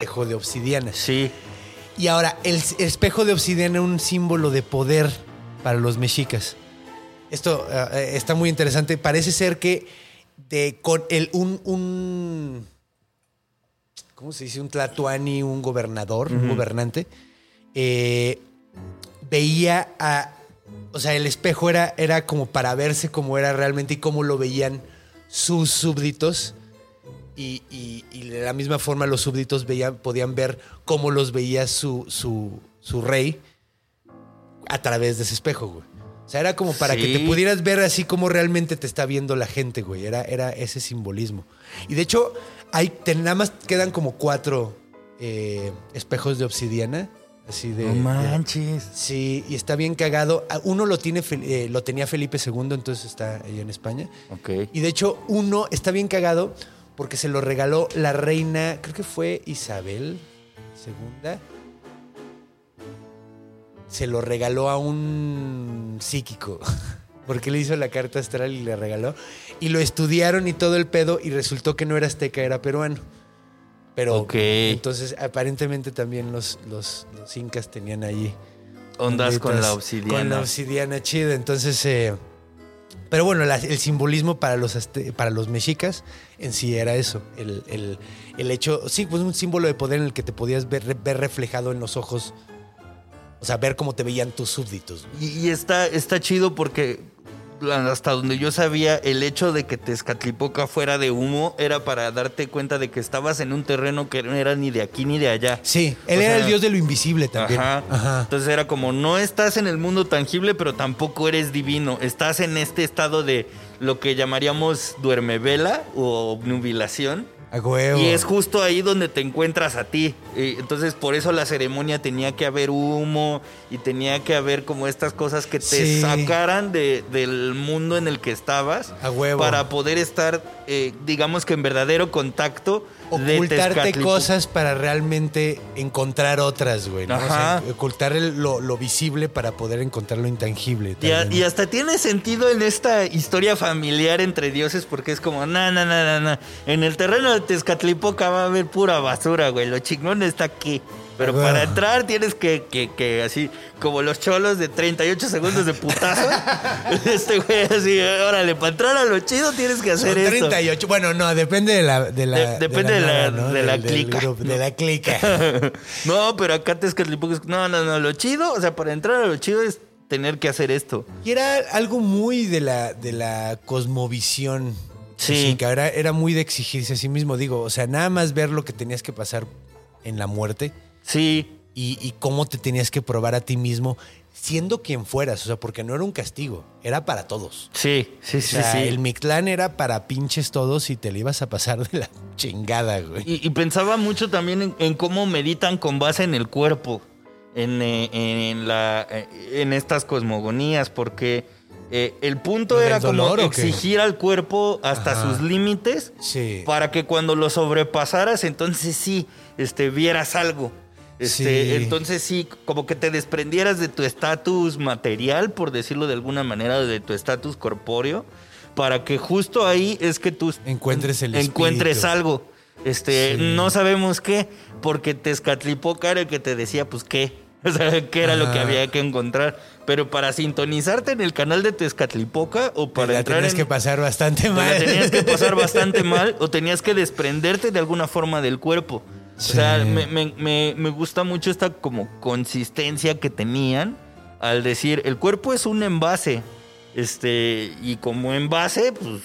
A: Espejo de obsidiana.
C: Sí.
A: Y ahora, el espejo de obsidiana es un símbolo de poder para los mexicas. Esto eh, eh, está muy interesante. Parece ser que de, con el, un, un- ¿Cómo se dice? Un tlatoani, un gobernador, un gobernante. eh, veía a. O sea, el espejo era, era como para verse como era realmente y cómo lo veían sus súbditos. Y, y- y de la misma forma los súbditos veían, podían ver cómo los veía su, su, su rey a través de ese espejo, güey. O sea, era como para que te pudieras ver así como realmente te está viendo la gente, güey. Era, era ese simbolismo. Y de hecho, hay, te- nada más quedan como cuatro eh, espejos de obsidiana. Así de.
C: No
A: de-
C: manches.
A: Sí, y está bien cagado. Ah, Uno lo, tiene, eh, lo tenía Felipe II, entonces está ahí en España.
C: Ok.
A: Y de hecho, uno está bien cagado porque se lo regaló la reina, creo que fue Isabel II. Se lo regaló a un psíquico. Porque le hizo la carta astral y le regaló. Y lo estudiaron y todo el pedo y resultó que no era azteca, era peruano. Pero entonces aparentemente también los, los, los incas tenían ahí
C: Ondas con la obsidiana.
A: Con la obsidiana chida. Entonces, eh, pero bueno, el simbolismo para los, azte- para los mexicas en sí era eso. El, el- el hecho, sí, pues un símbolo de poder en el que te podías ver, ver reflejado en los ojos. O sea, ver cómo te veían tus súbditos.
C: Y, y está, está chido porque hasta donde yo sabía, el hecho de que Tezcatlipoca fuera de humo era para darte cuenta de que estabas en un terreno que no era ni de aquí ni de allá.
A: Sí, él
C: O
A: era
C: sea,
A: el dios de lo invisible también.
C: Ajá.
A: Ajá.
C: Entonces era como, no estás en el mundo tangible, pero tampoco eres divino. Estás en este estado de lo que llamaríamos duermevela o obnubilación.
A: A huevo.
C: Y es justo ahí donde te encuentras a ti. Entonces por eso la ceremonia tenía que haber humo y tenía que haber como estas cosas que te
A: Sí.
C: sacaran de- del mundo en el que estabas.
A: A huevo.
C: Para poder estar, eh, digamos que en verdadero contacto
A: ocultarte cosas para realmente encontrar otras, güey. ¿no? O sea,
C: Ajá.
A: ocultar el- lo, lo visible para poder encontrar lo intangible.
C: Y, a-
A: también.
C: y hasta tiene sentido en esta historia familiar entre dioses porque es como, no, no, no, no, no. En el terreno de Tezcatlipoca va a haber pura basura, güey. Lo chingón está aquí. Pero para entrar tienes que, que, que así, como los cholos de 38 segundos de putazo. este güey así, órale, para entrar a lo chido tienes que hacer esto.
A: 38. Bueno, no, depende de la. De la
C: De- depende de la-
A: nada,
C: de la clica.
A: grupo, de la clica.
C: no, pero acá Tezcatlipoca es, no, no, no, lo chido, o sea, para entrar a lo chido es tener que hacer esto.
A: Y era algo muy de la, de la cosmovisión.
C: Sí.
A: mexica. Era, era muy de exigirse a sí mismo. Digo, o sea, nada más ver lo que tenías que pasar en la muerte
C: Sí,
A: y, y cómo te tenías que probar a ti mismo, siendo quien fueras. O sea, porque no era un castigo, era para todos.
C: sí, sí,
A: O
C: sí,
A: sea,
C: sí.
A: el Mictlán era para pinches todos y te le ibas a pasar de la chingada, güey.
C: Y, y pensaba mucho también en, en cómo meditan con base en el cuerpo, en, eh, en, la, eh, en estas cosmogonías, porque eh, el punto
A: ¿Lo del
C: era como exigir al cuerpo hasta
A: Ajá.
C: sus límites
A: Sí.
C: para que cuando lo sobrepasaras, entonces sí, este, vieras algo. Este,
A: Sí.
C: Entonces sí, como que te desprendieras de tu estatus material, por decirlo de alguna manera, de tu estatus corpóreo, para que justo ahí es que tú
A: Encuentres el
C: encuentres algo. Este,
A: Sí.
C: no sabemos qué, porque Tezcatlipoca era el que te decía, pues qué. O sea, qué era lo que había que encontrar. Pero para sintonizarte en el canal de Tezcatlipoca o
A: Te
C: para
A: la
C: entrar
A: tenías
C: en,
A: que pasar bastante
C: te la
A: mal.
C: tenías que pasar bastante mal o tenías que desprenderte de alguna forma del cuerpo.
A: Sí.
C: O sea, me, me- me- me gusta mucho esta como consistencia que tenían al decir, el cuerpo es un envase. Este, y como envase, pues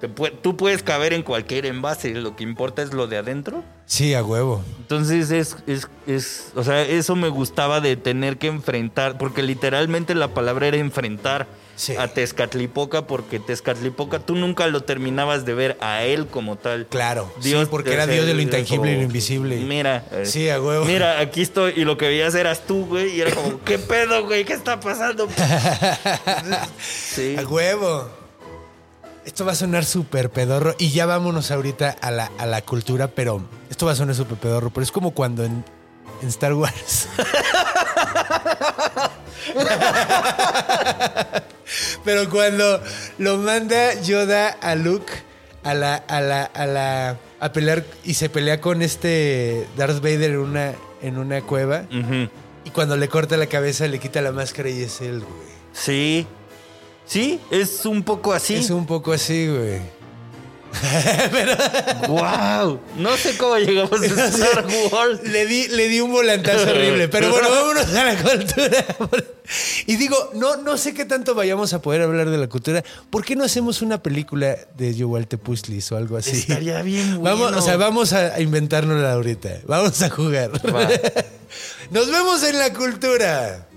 C: Te tú puedes caber en cualquier envase, lo que importa es lo de adentro.
A: Sí, a huevo.
C: Entonces es, es, es, o sea, eso me gustaba de tener que enfrentar, porque literalmente la palabra era enfrentar
A: Sí.
C: a Tezcatlipoca, porque Tezcatlipoca tú nunca lo terminabas de ver a él como tal.
A: Claro, sí, porque era Dios de lo intangible y lo invisible.
C: Mira.
A: Sí, a huevo.
C: Mira, aquí estoy y lo que veías eras tú, güey, y era como, ¿qué pedo, güey? ¿Qué está pasando? sí.
A: A huevo. Esto va a sonar súper pedorro y ya vámonos ahorita a la, a la cultura, pero esto va a sonar súper pedorro, pero es como cuando en, en Star Wars. pero cuando lo manda Yoda a Luke a la, a la, a la, a pelear y se pelea con este Darth Vader en una, en una cueva y cuando le corta la cabeza le quita la máscara y es él, güey.
C: Sí. Sí, es un poco así.
A: Es un poco así, güey.
C: ¡Wow! No sé cómo llegamos a Star Wars.
A: Le di, le di un volantazo horrible. Pero bueno, vámonos a la cultura. Y digo, no, no sé qué tanto vayamos a poder hablar de la cultura. ¿Por qué no hacemos una película de Yowalte Puslis o algo así?
C: Estaría bien bueno.
A: Vamos, o sea, vamos a inventárnosla ahorita. Vamos a jugar.
C: Va.
A: Nos vemos en la cultura.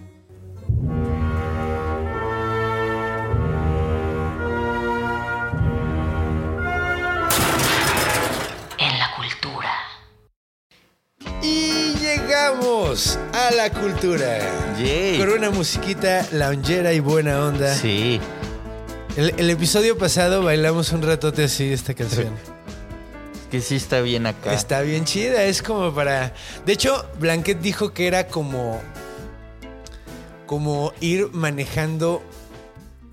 A: Y llegamos a la cultura.
C: Yay.
A: Con una musiquita loungera y buena onda.
C: Sí.
A: El, el episodio pasado bailamos un ratote así esta canción.
C: Que sí está bien acá.
A: Está bien chida, es como para... De hecho, Blanquet dijo que era como... Como ir manejando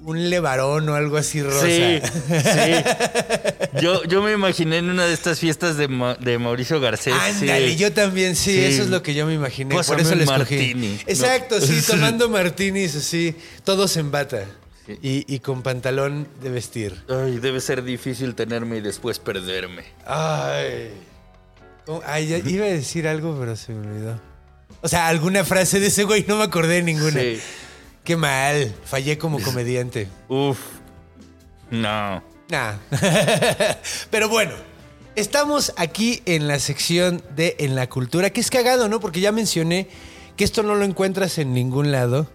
A: un levarón o algo así rosa.
C: Sí, sí. Yo, yo me imaginé en una de estas fiestas de, Ma- de Mauricio Garcés.
A: Ándale,
C: sí.
A: yo también, sí,
C: Sí.
A: eso es lo que yo me imaginé. Por
C: Pásame
A: eso
C: un
A: lo escogí.
C: martini.
A: Exacto,
C: No.
A: sí,
C: Sí.
A: tomando martinis así, todos en bata. Y, y con pantalón de vestir.
C: Ay, debe ser difícil tenerme y después perderme.
A: Ay. ¿Cómo? Ay, ya iba a decir algo, pero se me olvidó. O sea, alguna frase de ese güey, no me acordé de ninguna.
C: Sí.
A: Qué mal, fallé como comediante.
C: Uf. No.
A: Nah. pero bueno, estamos aquí en la sección de En la Cultura, que es cagado, ¿no? Porque ya mencioné que esto no lo encuentras en ningún lado.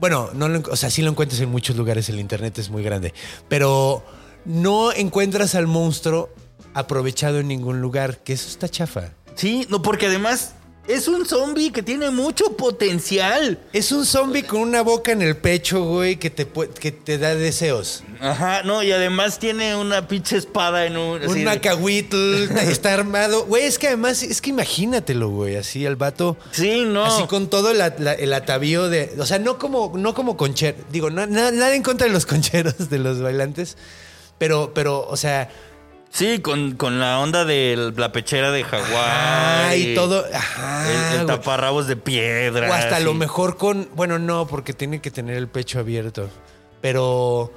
A: Bueno, no lo, o sea, sí lo encuentras en muchos lugares, el internet es muy grande, pero no encuentras al monstruo aprovechado en ningún lugar, que eso está chafa.
C: Sí, no, porque además es un zombie que tiene mucho potencial.
A: Es un zombie con una boca en el pecho, güey, que te, que te da deseos.
C: Ajá, no, y además tiene una pinche espada en un.
A: Un macahuitl, está armado. Güey, es que además, es que imagínatelo, güey, así el vato.
C: Sí, no.
A: Así con todo el, at- la- el atavío de. O sea, no como, no como conchero. Digo, no- na- nada en contra de los concheros, de los bailantes. Pero, pero, o sea.
C: Sí, con, con la onda de la pechera de jaguar.
A: Ah, y todo. Ajá.
C: El, taparrabos de piedra.
A: O hasta lo
C: sí.
A: mejor con. Bueno, no, porque tiene que tener el pecho abierto. Pero.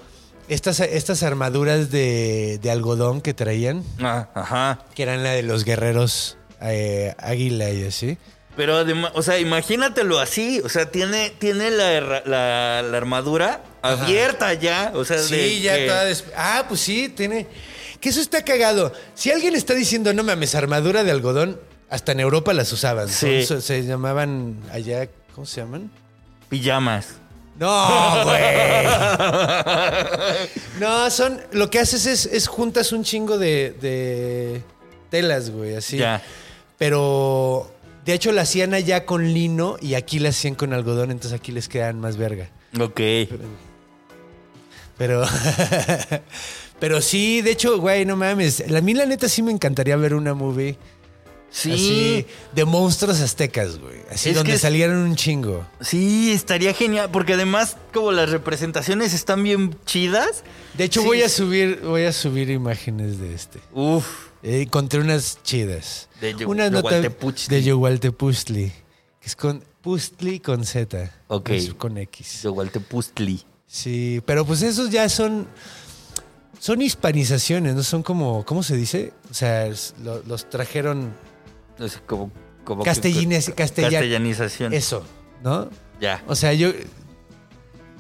A: Estas, estas armaduras de, de algodón que traían,
C: Ah, ajá.
A: que eran la de los guerreros eh, águila y así.
C: Pero además, o sea, imagínatelo así. O sea, tiene, tiene la, la, la armadura abierta ya. O sea,
A: Sí,
C: de
A: ya
C: que-
A: toda des- Ah, pues sí, tiene. Que eso está cagado. Si alguien está diciendo, no mames, armadura de algodón, hasta en Europa las usaban.
C: Sí.
A: Son- se llamaban allá, ¿cómo se llaman?
C: Pijamas.
A: No, güey. No, son. Lo que haces es, es juntas un chingo de, de telas, güey, así.
C: Ya.
A: Pero. De hecho, la hacían allá con lino y aquí la hacían con algodón, entonces aquí les quedan más verga.
C: Ok.
A: Pero. Pero sí, de hecho, güey, no mames. A mí, la neta, sí me encantaría ver una movie.
C: Sí.
A: Así, de monstruos aztecas, güey. Así
C: Es
A: donde
C: que
A: salieran un chingo.
C: Sí, estaría genial. Porque además, como las representaciones están bien chidas.
A: De hecho,
C: Sí,
A: voy a subir, voy a subir imágenes de este.
C: Uf.
A: Eh, encontré unas chidas.
C: De Yogualtepuztli.
A: De Yogualtepuztli. Que es con Pustli con Z.
C: Ok.
A: no es con X.
C: Yogualtepuztli.
A: Sí, pero pues esos ya son. Son hispanizaciones, ¿no? Son como. ¿Cómo se dice? O sea, es- lo- los trajeron.
C: No sé, como. como
A: castellan-
C: Castellanización.
A: Eso, ¿no?
C: Ya.
A: O sea, yo.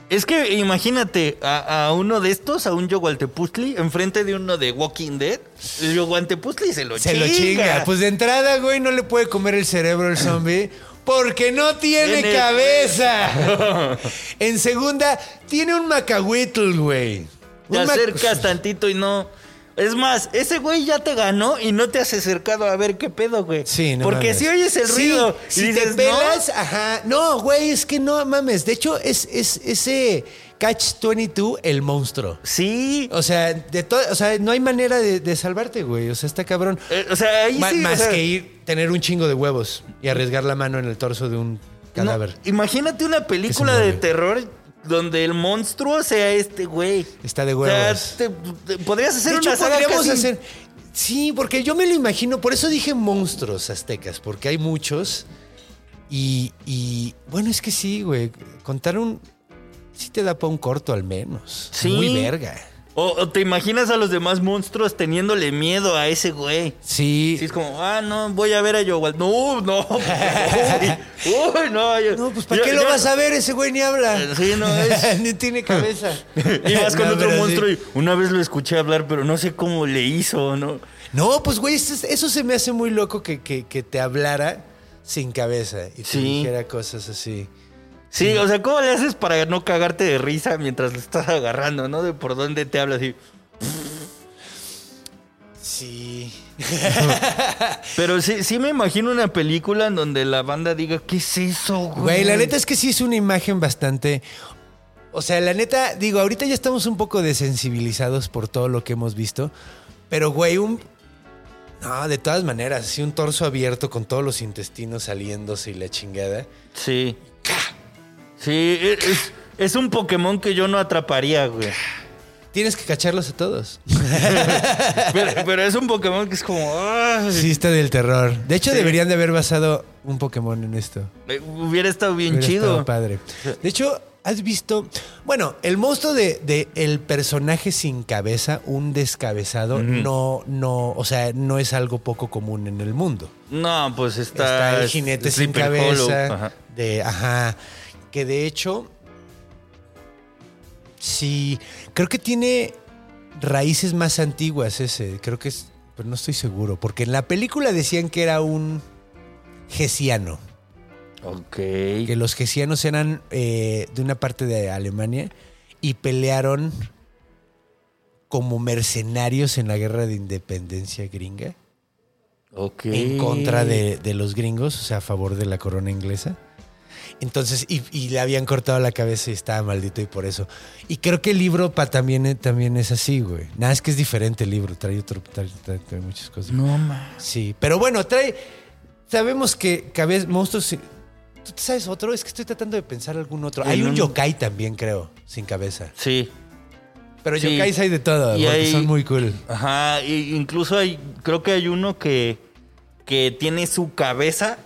C: Es que imagínate a, a uno de estos, a un Yogualtepuzli, enfrente de uno de Walking Dead. El Yogualtepuzli se lo
A: Se
C: chinga.
A: lo chinga. Pues de entrada, güey, no le puede comer el cerebro el zombie. Porque no tiene
C: Tiene-
A: cabeza. en segunda, tiene un macahuitl, güey.
C: Te
A: Un mac-
C: acercas tantito y no. Es más, ese güey ya te ganó y no te has acercado a ver qué pedo, güey.
A: Sí, no
C: Porque
A: mames.
C: si oyes el
A: Sí,
C: ruido y
A: si
C: dices,
A: te
C: "No".
A: pelas, ajá. No, güey, es que no mames. De hecho, es, es ese Catch 22 el monstruo.
C: Sí.
A: O sea, de todo, o sea, no hay manera de, de salvarte, güey. O sea, está cabrón.
C: Eh, o sea, ahí
A: Ma-
C: sí. o
A: más
C: sea,
A: que ir, tener un chingo de huevos y arriesgar la mano en el torso de un
C: no,
A: cadáver.
C: imagínate una película de terror donde el monstruo sea este güey.
A: Está de
C: O sea,
A: huevos.
C: te- te- podrías hacer
A: de hecho,
C: una saga
A: podríamos
C: casi-
A: hacer. Sí, porque yo me lo imagino, por eso dije monstruos aztecas, porque hay muchos. Y, y, bueno, es que sí, güey. Contar un. Sí te da para un corto al menos.
C: Sí.
A: Muy verga.
C: O, o te imaginas a los demás monstruos teniéndole miedo a ese güey.
A: Sí.
C: Sí, es como, ah, no, voy a ver a Yowal. No, no. Uy, uy, no. yo-
A: No, pues ¿para
C: yo-
A: qué lo vas a ver? Ese güey ni habla.
C: Sí, no, es-
A: ni tiene cabeza.
C: Y vas con
A: No,
C: otro
A: sí.
C: monstruo y una vez lo escuché hablar, pero no sé cómo le hizo, ¿no?
A: No, pues güey, eso, eso se me hace muy loco que, que- que te hablara sin cabeza y te
C: Sí.
A: dijera cosas así.
C: Sí, o sea, ¿cómo le haces para no cagarte de risa mientras lo estás agarrando, no? De por dónde te habla así.
A: Sí.
C: Pero sí, sí me imagino una película en donde la banda diga, ¿qué es eso, güey?
A: Güey, la neta es que sí es una imagen bastante. O sea, la neta, digo, ahorita ya estamos un poco desensibilizados por todo lo que hemos visto. Pero, güey, un. No, de todas maneras, sí, un torso abierto con todos los intestinos saliéndose y la chingada.
C: Sí. Sí, es, un Pokémon que yo no atraparía, güey.
A: Tienes que cacharlos a todos.
C: Pero, pero es un Pokémon que es como... ah,
A: Sí, está del terror. De hecho,
C: Sí.
A: deberían de haber basado un Pokémon en esto.
C: eh, Hubiera estado bien
A: Hubiera
C: chido.
A: estado padre. De hecho, has visto. Bueno, el monstruo de, de el personaje sin cabeza, un descabezado, no, no, o sea, no es algo poco común en el mundo.
C: No, pues está...
A: Está el jinete sin cabeza.
C: Ajá.
A: De, ajá. Que de hecho. Sí. Creo que tiene raíces más antiguas ese. Creo que es. Pero no estoy seguro. Porque en la película decían que era un gesiano.
C: Ok.
A: que los gesianos eran eh, de una parte de Alemania y pelearon como mercenarios en la guerra de independencia gringa
C: Ok.
A: en contra de, de los gringos, o sea, a favor de la corona inglesa. Entonces, y, y le habían cortado la cabeza y estaba maldito y por eso. Y creo que el libro pa, también, eh, también es así, güey. Nada, es que es diferente el libro, trae, otro, trae, trae- trae muchas cosas.
C: No, ma.
A: Sí, pero bueno, trae. Sabemos que cabez, monstruos. ¿Tú te sabes otro? Es que estoy tratando de pensar algún otro. Hay un yokai también, creo, sin cabeza.
C: Sí.
A: Pero
C: Sí.
A: yokais hay de todo,
C: Y
A: porque
C: hay-
A: son muy cool.
C: Ajá, y incluso hay, creo que hay uno que, que tiene su cabeza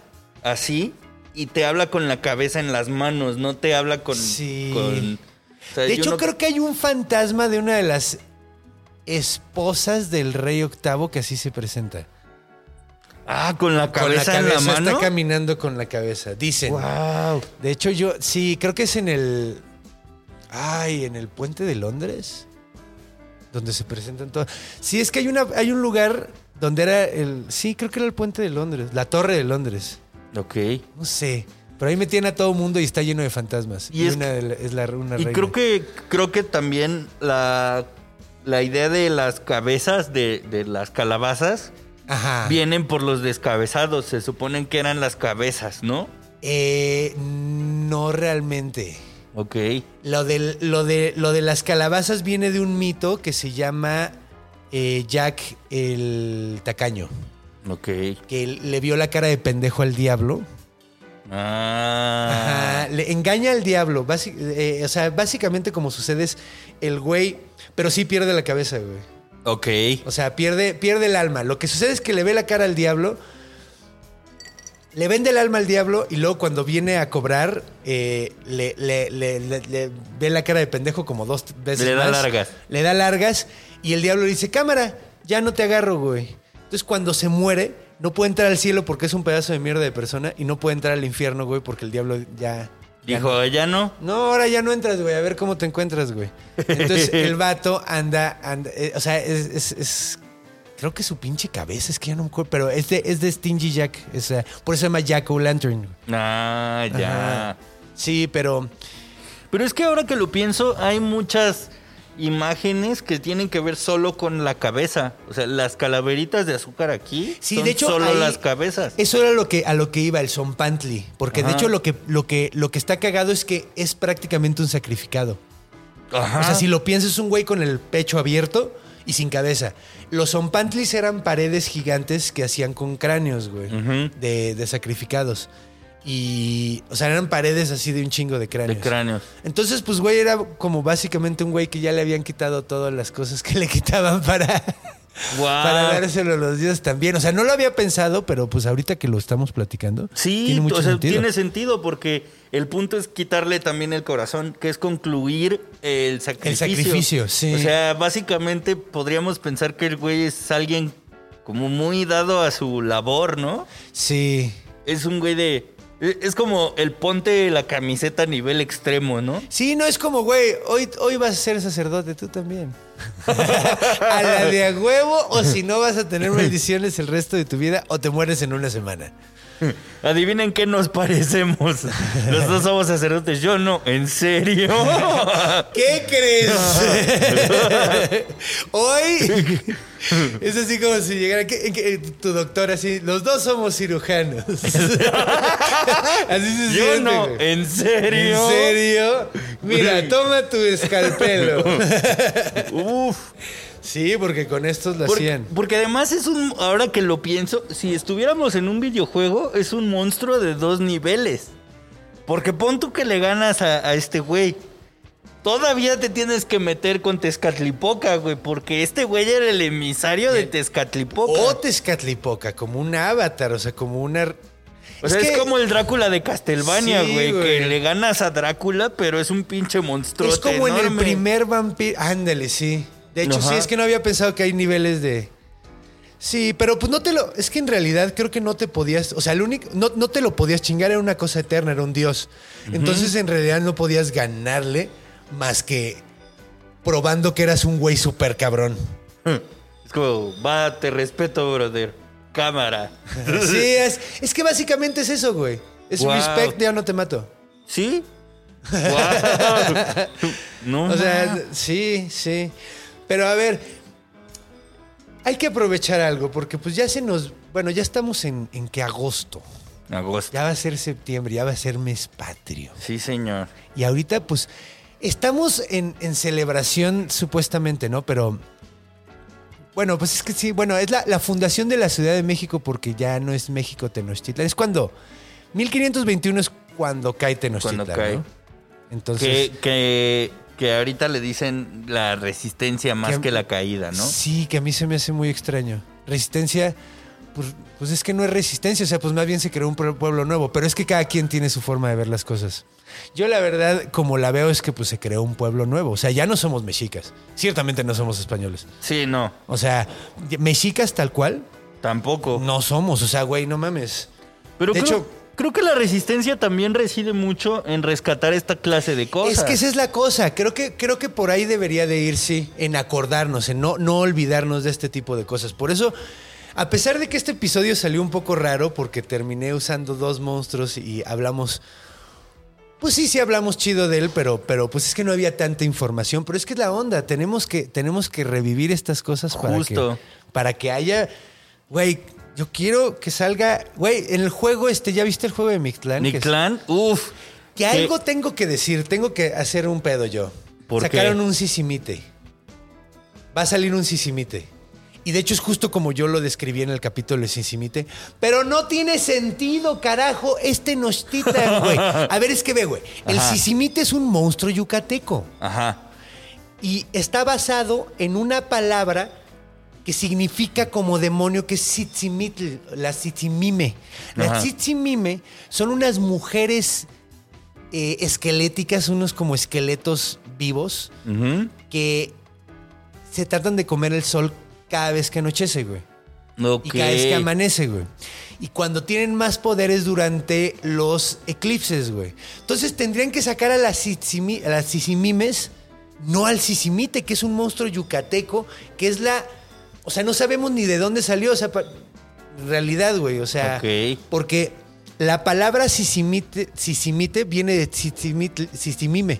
C: así y te habla con la cabeza en las manos, no te habla con...
A: Sí.
C: con- o sea,
A: De hecho, creo que hay un fantasma de una de las esposas del rey octavo que así se presenta.
C: Ah, con la
A: Con la
C: cabeza, en la
A: cabeza
C: mano.
A: está caminando con la cabeza, dicen.
C: Wow.
A: De hecho, yo sí, creo que es en el. Ay, en el puente de Londres. Donde se presentan todos. Sí, es que hay una, hay un lugar donde era el. Sí, creo que era el puente de Londres. La torre de Londres.
C: Ok.
A: No sé. Pero ahí metían a todo mundo y está lleno de fantasmas.
C: Y
A: Y,
C: es
A: una de la- es la una
C: Y
A: reina.
C: creo que, creo que también la, la idea de las cabezas, de, de las calabazas,
A: Ajá.
C: vienen por los descabezados. Se suponen que eran las cabezas, ¿no?
A: Eh, no realmente.
C: Ok.
A: Lo, del- lo, de, lo de las calabazas viene de un mito que se llama eh, Jack el Tacaño.
C: Ok.
A: Que le vio la cara de pendejo al diablo.
C: Ah.
A: Ajá, le engaña al diablo. Basi- eh, o sea, básicamente como sucede es el güey, pero sí pierde la cabeza, güey.
C: Ok.
A: O sea, pierde, pierde el alma. Lo que sucede es que le ve la cara al diablo, le vende el alma al diablo y luego cuando viene a cobrar, eh, le, le- le- le- le ve la cara de pendejo como dos veces
C: Le da
A: más.
C: largas.
A: Le da largas y el diablo le dice, cámara, ya no te agarro, güey. Entonces cuando se muere, no puede entrar al cielo porque es un pedazo de mierda de persona y no puede entrar al infierno, güey, porque el diablo ya
C: Dijo, ya no.
A: No, ahora ya no entras, güey. A ver cómo te encuentras, güey. Entonces el vato anda, anda eh, o sea, es, es- es- creo que su pinche cabeza, es que ya no me acuerdo, pero es de, es de Stingy Jack. sea, por eso se llama Jack O'Lantern. güey.
C: Ah, ya.
A: Ajá. Sí, pero
C: Pero es que ahora que lo pienso, hay muchas imágenes que tienen que ver solo con la cabeza. O sea, las calaveritas de azúcar aquí
A: Sí,
C: son
A: de hecho,
C: solo
A: ahí-
C: las cabezas.
A: Eso era lo que, a lo que iba el Zompantli. Porque de hecho lo que, lo, que, lo que está cagado es que es prácticamente un sacrificado.
C: Ajá.
A: O sea, si lo piensas, un güey con el pecho abierto y sin cabeza. Los Zompantlis eran paredes gigantes que hacían con cráneos, güey, de, de sacrificados. Y, o sea, eran paredes así de un chingo de cráneos.
C: de cráneos.
A: Entonces, pues, güey, era como básicamente un güey que ya le habían quitado todas las cosas que le quitaban para,
C: Guau.
A: para dárselo a los dioses también. O sea, no lo había pensado, pero pues ahorita que lo estamos platicando,
C: Sí,
A: tiene mucho
C: o sea,
A: sentido.
C: tiene sentido porque el punto es quitarle también el corazón, que es concluir el sacrificio.
A: sacrificio, sí.
C: O sea, básicamente podríamos pensar que el güey es alguien como muy dado a su labor, ¿no?
A: Sí.
C: Es un güey de... Es como el ponte la camiseta a nivel extremo, ¿no?
A: Sí, no es como, güey, hoy, hoy vas a ser sacerdote, tú también. a la de a huevo, o si no vas a tener maldiciones el resto de tu vida, o te mueres en una semana.
C: Adivinen qué nos parecemos. Los dos somos sacerdotes. Yo no, ¿en serio?
A: ¿Qué crees? Hoy es así como si llegara ¿qué- qué- tu doctor así, los dos somos cirujanos. así se
C: Yo
A: siente,
C: no,
A: güey.
C: ¿en serio?
A: ¿En serio? Mira, toma tu escalpelo.
C: Uf.
A: Sí, porque con estos lo
C: Porque,
A: hacían.
C: porque además es un, ahora que lo pienso, si estuviéramos en un videojuego, es un monstruo de dos niveles. Porque pon tú que le ganas a, a este güey. Todavía te tienes que meter con Tezcatlipoca, güey, porque este güey era el emisario de Tezcatlipoca.
A: O Tezcatlipoca, como un avatar, o sea, como una...
C: o sea, es,
A: que
C: como el Drácula de Castlevania, güey. que le ganas a Drácula, pero es un pinche monstruo.
A: Es como en el primer vampiro... Ándale, sí. De hecho,
C: Ajá.
A: sí, es que no había pensado que hay niveles de... Sí, pero pues no te lo... Es que en realidad creo que no te podías... O sea, el único... No, no te lo podías chingar, era una cosa eterna, era un dios. Entonces, en realidad no podías ganarle más que probando que eras un güey súper cabrón.
C: Es como, va, te respeto, brother. Cámara.
A: Sí, es, es que básicamente es eso, güey. Es un
C: Wow.
A: respect, ya no te mato.
C: ¿Sí? Guau. No,
A: O sea, sí, sí. Pero a ver, hay que aprovechar algo, porque pues ya se nos. Bueno, ya estamos en, en que agosto.
C: agosto.
A: Ya va a ser septiembre, ya va a ser mes patrio.
C: Sí, señor.
A: Y ahorita, pues, estamos en, en celebración, supuestamente, ¿no? Pero. Bueno, pues es que sí, bueno, es la, la fundación de la Ciudad de México, porque ya no es México Tenochtitlan. Es cuando. 1521 es cuando cae Tenochtitlan.
C: Cuando cae.
A: ¿no? Entonces.
C: Que, que, que ahorita le dicen la resistencia más
A: Que-
C: que, la caída, ¿no?
A: Sí, que a mí se me hace muy extraño. Resistencia, pues, pues es que no es resistencia, o sea, pues más bien se creó un pue- pueblo nuevo, pero es que cada quien tiene su forma de ver las cosas. Yo la verdad, como la veo, es que pues se creó un pueblo nuevo, o sea, ya no somos mexicas, ciertamente no somos españoles.
C: Sí, no.
A: O sea, mexicas tal cual,
C: Tampoco.
A: no somos, o sea, güey, no mames.
C: Pero
A: de
C: creo,
A: hecho-
C: creo que la resistencia también reside mucho en rescatar esta clase de cosas.
A: Es que esa es la cosa. Creo que, creo que por ahí debería de ir, sí, en acordarnos, en no, no olvidarnos de este tipo de cosas. Por eso, a pesar de que este episodio salió un poco raro, porque terminé usando dos monstruos y hablamos. Pues sí, sí hablamos chido de él, pero, pero pues es que no había tanta información. Pero es que es la onda. Tenemos que, tenemos que revivir estas cosas para
C: Justo.
A: que, para que haya. Güey, yo quiero que salga. Güey, en el juego este, ¿ya viste el juego de Mictlán?
C: Nictlán, uff.
A: que algo tengo que decir, tengo que hacer un pedo yo.
C: ¿Por
A: Sacaron
C: qué?
A: un sisimite. Va a salir un sisimite. Y de hecho es justo como yo lo describí en el capítulo de sisimite. Pero no tiene sentido, carajo, este Nochtitan, güey. A ver, es que ve, güey. El
C: Ajá.
A: sisimite es un monstruo yucateco.
C: Ajá.
A: Y está basado en una palabra que significa como demonio, que es Tzitzimítl, la Tzitzimime. Las
C: Ajá.
A: Tzitzimime son unas mujeres eh, esqueléticas, unos como esqueletos vivos, que se tratan de comer el sol cada vez que anochece, güey.
C: Ok.
A: Y cada vez que amanece, güey. Y cuando tienen más poderes durante los eclipses, güey. Entonces tendrían que sacar a las, sisimi- a las sisimimes, no al sisimite, que es un monstruo yucateco, que es la... O sea, no sabemos ni de dónde salió, o sea, pa- realidad, güey. O sea, porque la palabra sisimite, sisimite viene de sisimit- sisimime.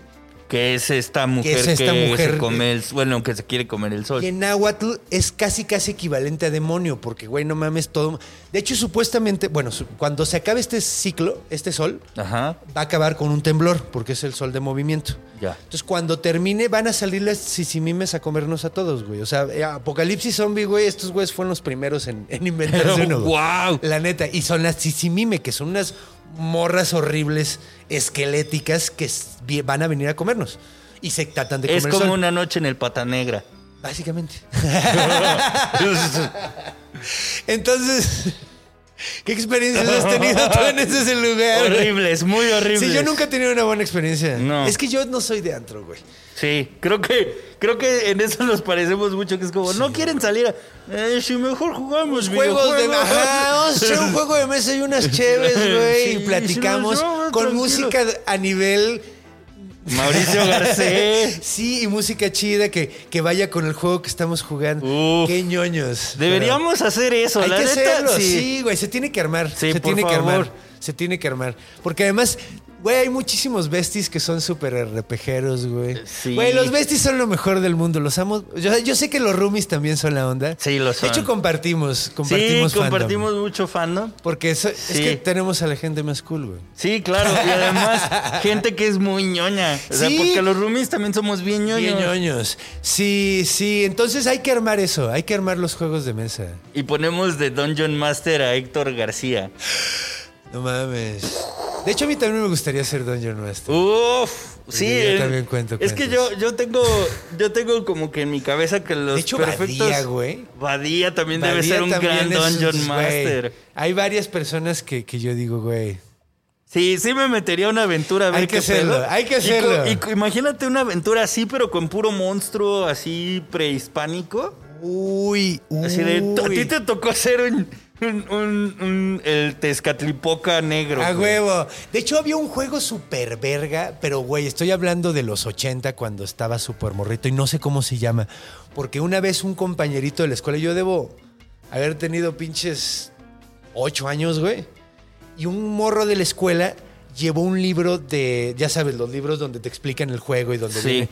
C: Que es esta mujer
A: es esta
C: que
A: mujer
C: se come el... Bueno, que se quiere comer el sol.
A: Y en náhuatl es casi casi equivalente a demonio, porque güey, no mames todo. De hecho, supuestamente, bueno, cuando se acabe este ciclo, este sol,
C: Ajá.
A: va a acabar con un temblor, porque es el sol de movimiento.
C: Ya.
A: Entonces, cuando termine, van a salir las sisimimes a comernos a todos, güey. O sea, eh, Apocalipsis Zombie, güey, estos güeyes fueron los primeros en, en inventarse uno.
C: ¡Guau!
A: La neta. Y son las sisimime, que son unas morras horribles, esqueléticas, que van a venir a comernos. Y se tratan de comer
C: Es como
A: sol.
C: una noche en el pata negra.
A: Básicamente. Entonces, ¿qué experiencias has tenido tú en ese lugar?
C: horribles, muy horribles.
A: Sí, yo nunca he tenido una buena experiencia.
C: No.
A: Es que yo no soy de antro, güey.
C: Sí, creo que creo que en eso nos parecemos mucho, que es como, no quieren salir a... Eh, si mejor jugamos
A: Juegos de
C: videojuegos".
A: Ajá, vamos a hacer un juego de mesa y unas chéves, güey.
C: Sí,
A: y platicamos
C: no,
A: con
C: tranquilo.
A: música a nivel.
C: Mauricio Garcés.
A: Sí, y música chida que, que vaya con el juego que estamos jugando.
C: Uf.
A: Qué ñoños.
C: Deberíamos hacer eso,
A: Hay
C: la
A: que
C: neta,
A: hacerlo,
C: sí.
A: sí, güey, se tiene que armar.
C: Sí,
A: se
C: por
A: tiene que
C: favor.
A: armar. Se tiene que armar. Porque además, güey, hay muchísimos besties que son súper RPGeros, güey.
C: Sí.
A: Güey, los besties son lo mejor del mundo. Los amo. Yo, yo sé que los roomies también son la onda.
C: Sí, lo son.
A: De hecho, compartimos. Compartimos
C: sí,
A: fandom.
C: compartimos mucho fandom.
A: Porque eso- es que tenemos a la gente más cool, güey.
C: Sí, claro. Y además, gente que es muy ñoña. O sea,
A: Sí.
C: porque los roomies también somos bien ñoños.
A: Bien ñoños. Sí, sí. Entonces hay que armar eso. Hay que armar los juegos de mesa.
C: Y ponemos de Dungeon Master a Héctor García.
A: No mames. De hecho, a mí también me gustaría ser Dungeon Master.
C: Uf, sí.
A: Yo también cuento
C: Es que yo, yo tengo, yo tengo como que en mi cabeza que los
A: De hecho,
C: perfectos.
A: Badía, güey.
C: Badía también debe ser un gran Dungeon Master.
A: Hay varias personas que, que yo digo, güey.
C: Sí, sí me metería a una aventura a ver
A: Hay que hacerlo,
C: pedo.
A: hay que hacerlo.
C: Y, imagínate una aventura así, pero con puro monstruo así prehispánico.
A: Uy, uy.
C: Así de, a ti te tocó ser un, un, un- un- el Tezcatlipoca negro.
A: A
C: güey.
A: huevo. De hecho, había un juego súper verga, pero güey, estoy hablando de los 80 cuando estaba súper morrito y no sé cómo se llama. Porque una vez un compañerito de la escuela, yo debo haber tenido pinches 8 años, güey. Y un morro de la escuela llevó un libro de, ya sabes, los libros donde te explican el juego y donde
C: Sí.
A: viene.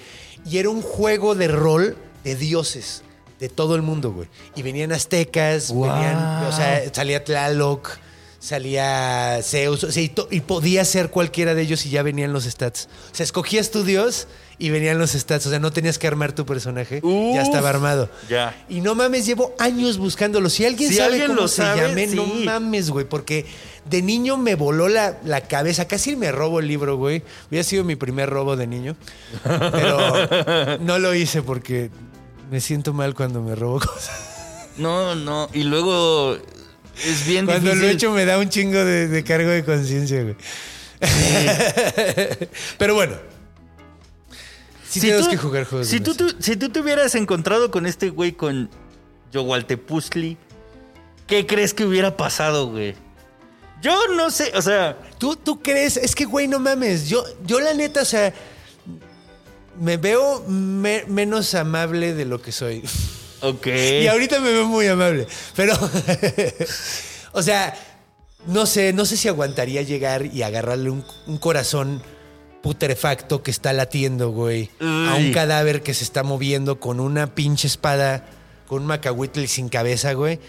A: Y era un juego de rol de dioses de todo el mundo, güey. Y venían aztecas,
C: Wow.
A: venían, o sea, salía Tlaloc, salía Zeus, o sea, y, podía ser cualquiera de ellos y ya venían los stats. O sea, escogías tu dios y venían los stats, o sea, no tenías que armar tu personaje,
C: Uf.
A: ya estaba armado.
C: Ya.
A: Y no mames, llevo años buscándolo. Si alguien
C: Si
A: sabe
C: alguien
A: cómo
C: lo
A: se
C: sabe,
A: llame, no mames, güey, porque de niño me voló la, la cabeza. Casi me robo el libro, güey. Hubiera sido mi primer robo de niño. Pero no lo hice porque me siento mal cuando me robo cosas.
C: No, no. Y luego es bien
A: Cuando
C: difícil.
A: lo he hecho me da un chingo de, de cargo de conciencia, güey. Pero bueno. Sí tenemos
C: tú-
A: que jugar juegos
C: Si tú, si tú te hubieras encontrado con este güey con Yowaltepuzli, ¿qué crees que hubiera pasado, güey? Yo no sé, o sea,
A: ¿Tú, tú crees? Es que, güey, no mames. Yo, yo la neta, o sea, me veo me- menos amable de lo que soy.
C: ok.
A: Y ahorita me veo muy amable. Pero, o sea, no sé, no sé si aguantaría llegar y agarrarle un, un corazón putrefacto que está latiendo, güey, a un cadáver que se está moviendo con una pinche espada, con un macahuitl sin cabeza, güey.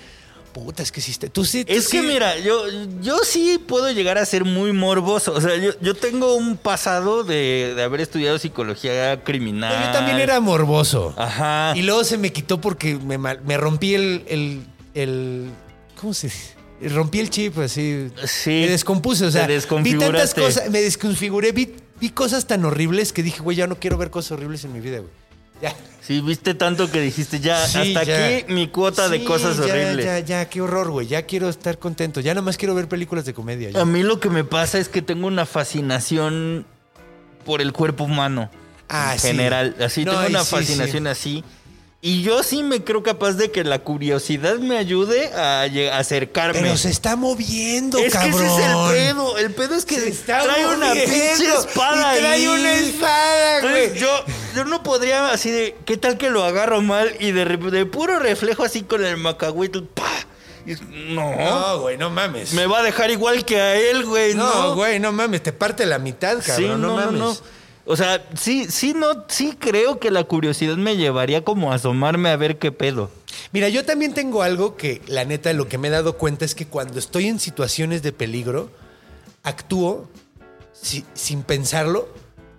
A: Puta, es que está- Tú sí. tú
C: Es que mira, yo, yo sí puedo llegar a ser muy morboso. O sea, yo, yo tengo un pasado de, de haber estudiado psicología criminal.
A: Yo también era morboso.
C: Ajá.
A: Y luego se me quitó porque me, me rompí el, el, el- ¿Cómo se dice? Rompí el chip, así.
C: Sí.
A: Me descompuse, o sea. Vi tantas cosas, me desconfiguré, vi, vi cosas tan horribles que dije, güey, ya no quiero ver cosas horribles en mi vida, güey. Ya.
C: Sí, viste tanto que dijiste, ya,
A: Sí,
C: hasta
A: ya.
C: aquí mi cuota de cosas
A: ya,
C: horribles.
A: Ya, ya, qué horror, güey. Ya quiero estar contento. Ya nada más quiero ver películas de comedia. ya.
C: A mí lo que me pasa es que tengo una fascinación por el cuerpo humano.
A: Ah,
C: en
A: sí.
C: general. Así
A: No,
C: tengo una fascinación así. Y yo sí me creo capaz de que la curiosidad me ayude a, acercarme.
A: Pero se está moviendo,
C: es
A: cabrón.
C: que ese es el pedo. El pedo es que
A: Se está
C: trae una pinche espada
A: Y trae
C: ahí.
A: una espada, güey.
C: yo, yo no podría así de, ¿qué tal que lo agarro mal? Y de, de puro reflejo así con el macahuitl, ¡pa! No,
A: No, güey, no mames.
C: me va a dejar igual que a él, güey. No,
A: No, güey, no mames, te parte la mitad, cabrón,
C: Sí,
A: no,
C: no, no,
A: mames.
C: no. O sea, sí, sí, no, sí creo que la curiosidad me llevaría como a asomarme a ver qué pedo.
A: Mira, yo también tengo algo que, la neta, lo que me he dado cuenta es que cuando estoy en situaciones de peligro, actúo si- sin pensarlo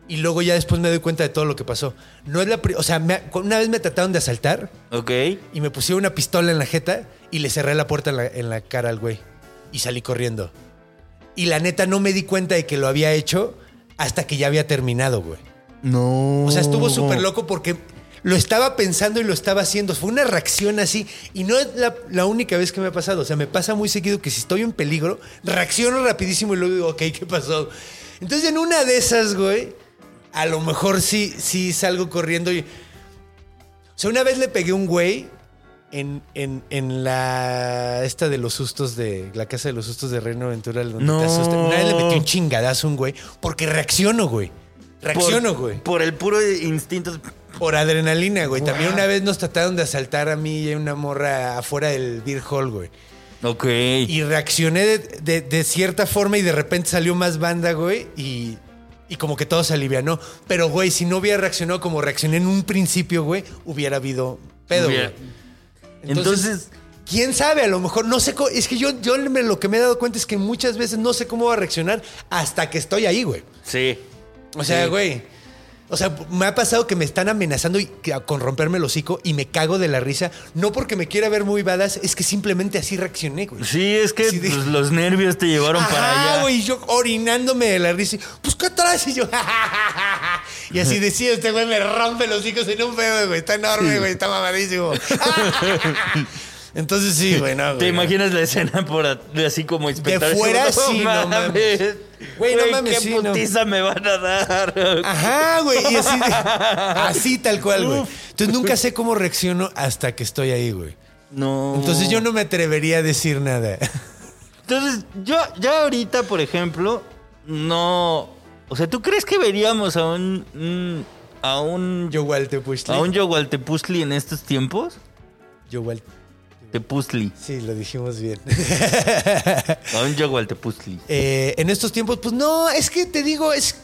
A: y luego ya después me doy cuenta de todo lo que pasó. No es la o sea, me- una vez me trataron de asaltar
C: ¿Ok?
A: y me pusieron una pistola en la jeta y le cerré la puerta en la, en la cara al güey y salí corriendo. Y la neta no me di cuenta de que lo había hecho hasta que ya había terminado, güey.
C: No.
A: O sea, estuvo súper loco porque lo estaba pensando y lo estaba haciendo. Fue una reacción así. Y no es la, la única vez que me ha pasado. O sea, me pasa muy seguido que si estoy en peligro, reacciono rapidísimo y luego digo, ok, ¿qué pasó? Entonces, en una de esas, güey, a lo mejor sí, sí salgo corriendo y... O sea, una vez le pegué a un güey en, en, en la... Esta de los sustos de... La casa de los sustos de Reino Aventura. Donde
C: No.
A: te asustan. Una vez le metí un chingadazo a un güey porque reacciono, güey. Reacciono,
C: Por-
A: güey.
C: Por el puro instinto.
A: Por adrenalina, güey. También una vez nos trataron de asaltar a mí y a una morra afuera del Beer Hall, güey.
C: Ok.
A: Y reaccioné de, de- de cierta forma y de repente salió más banda, güey. Y, y como que todo se alivianó. Pero, güey, si no hubiera reaccionado como reaccioné en un principio, güey, hubiera habido pedo,
C: Hubiera-
A: güey.
C: Entonces,
A: ¿Quién sabe? A lo mejor no sé cómo. Es que yo, yo me- lo que me he dado cuenta es que muchas veces no sé cómo va a reaccionar hasta que estoy ahí, güey.
C: sí.
A: O sea,
C: Sí.
A: güey. O sea, me ha pasado que me están amenazando y que- con romperme el hocico y me cago de la risa. No porque me quiera ver muy badass, es que simplemente así reaccioné, güey.
C: Sí, es que
A: de-
C: pues, los nervios te llevaron para allá.
A: güey, yo orinándome de la risa. y, Pues, ¿qué traes? Y yo, Y así decía, este güey me rompe los hocicos en un pedo, güey. Está enorme, güey, está mamadísimo. Entonces sí, güey, no, güey.
C: ¿Te imaginas la escena por así como espectacular?
A: fuera, sí, no mames. Güey, no mames,
C: ¿Qué
A: sí, no.
C: putiza me van a dar?
A: Ajá, güey. Y así, de- así tal cual, güey. Entonces nunca sé cómo reacciono hasta que estoy ahí, güey.
C: No.
A: Entonces yo no me atrevería a decir nada.
C: Entonces, yo ya ahorita, por ejemplo, no. O sea, ¿tú crees que veríamos a un. un- a un.
A: Yo igual te pusli.
C: a un Yogualtepuzli en estos tiempos?
A: Yo igual.
C: Tepuzli.
A: Sí, lo dijimos bien.
C: A un Yogualtepuzli.
A: Eh, en estos tiempos, pues no, es que te digo, es,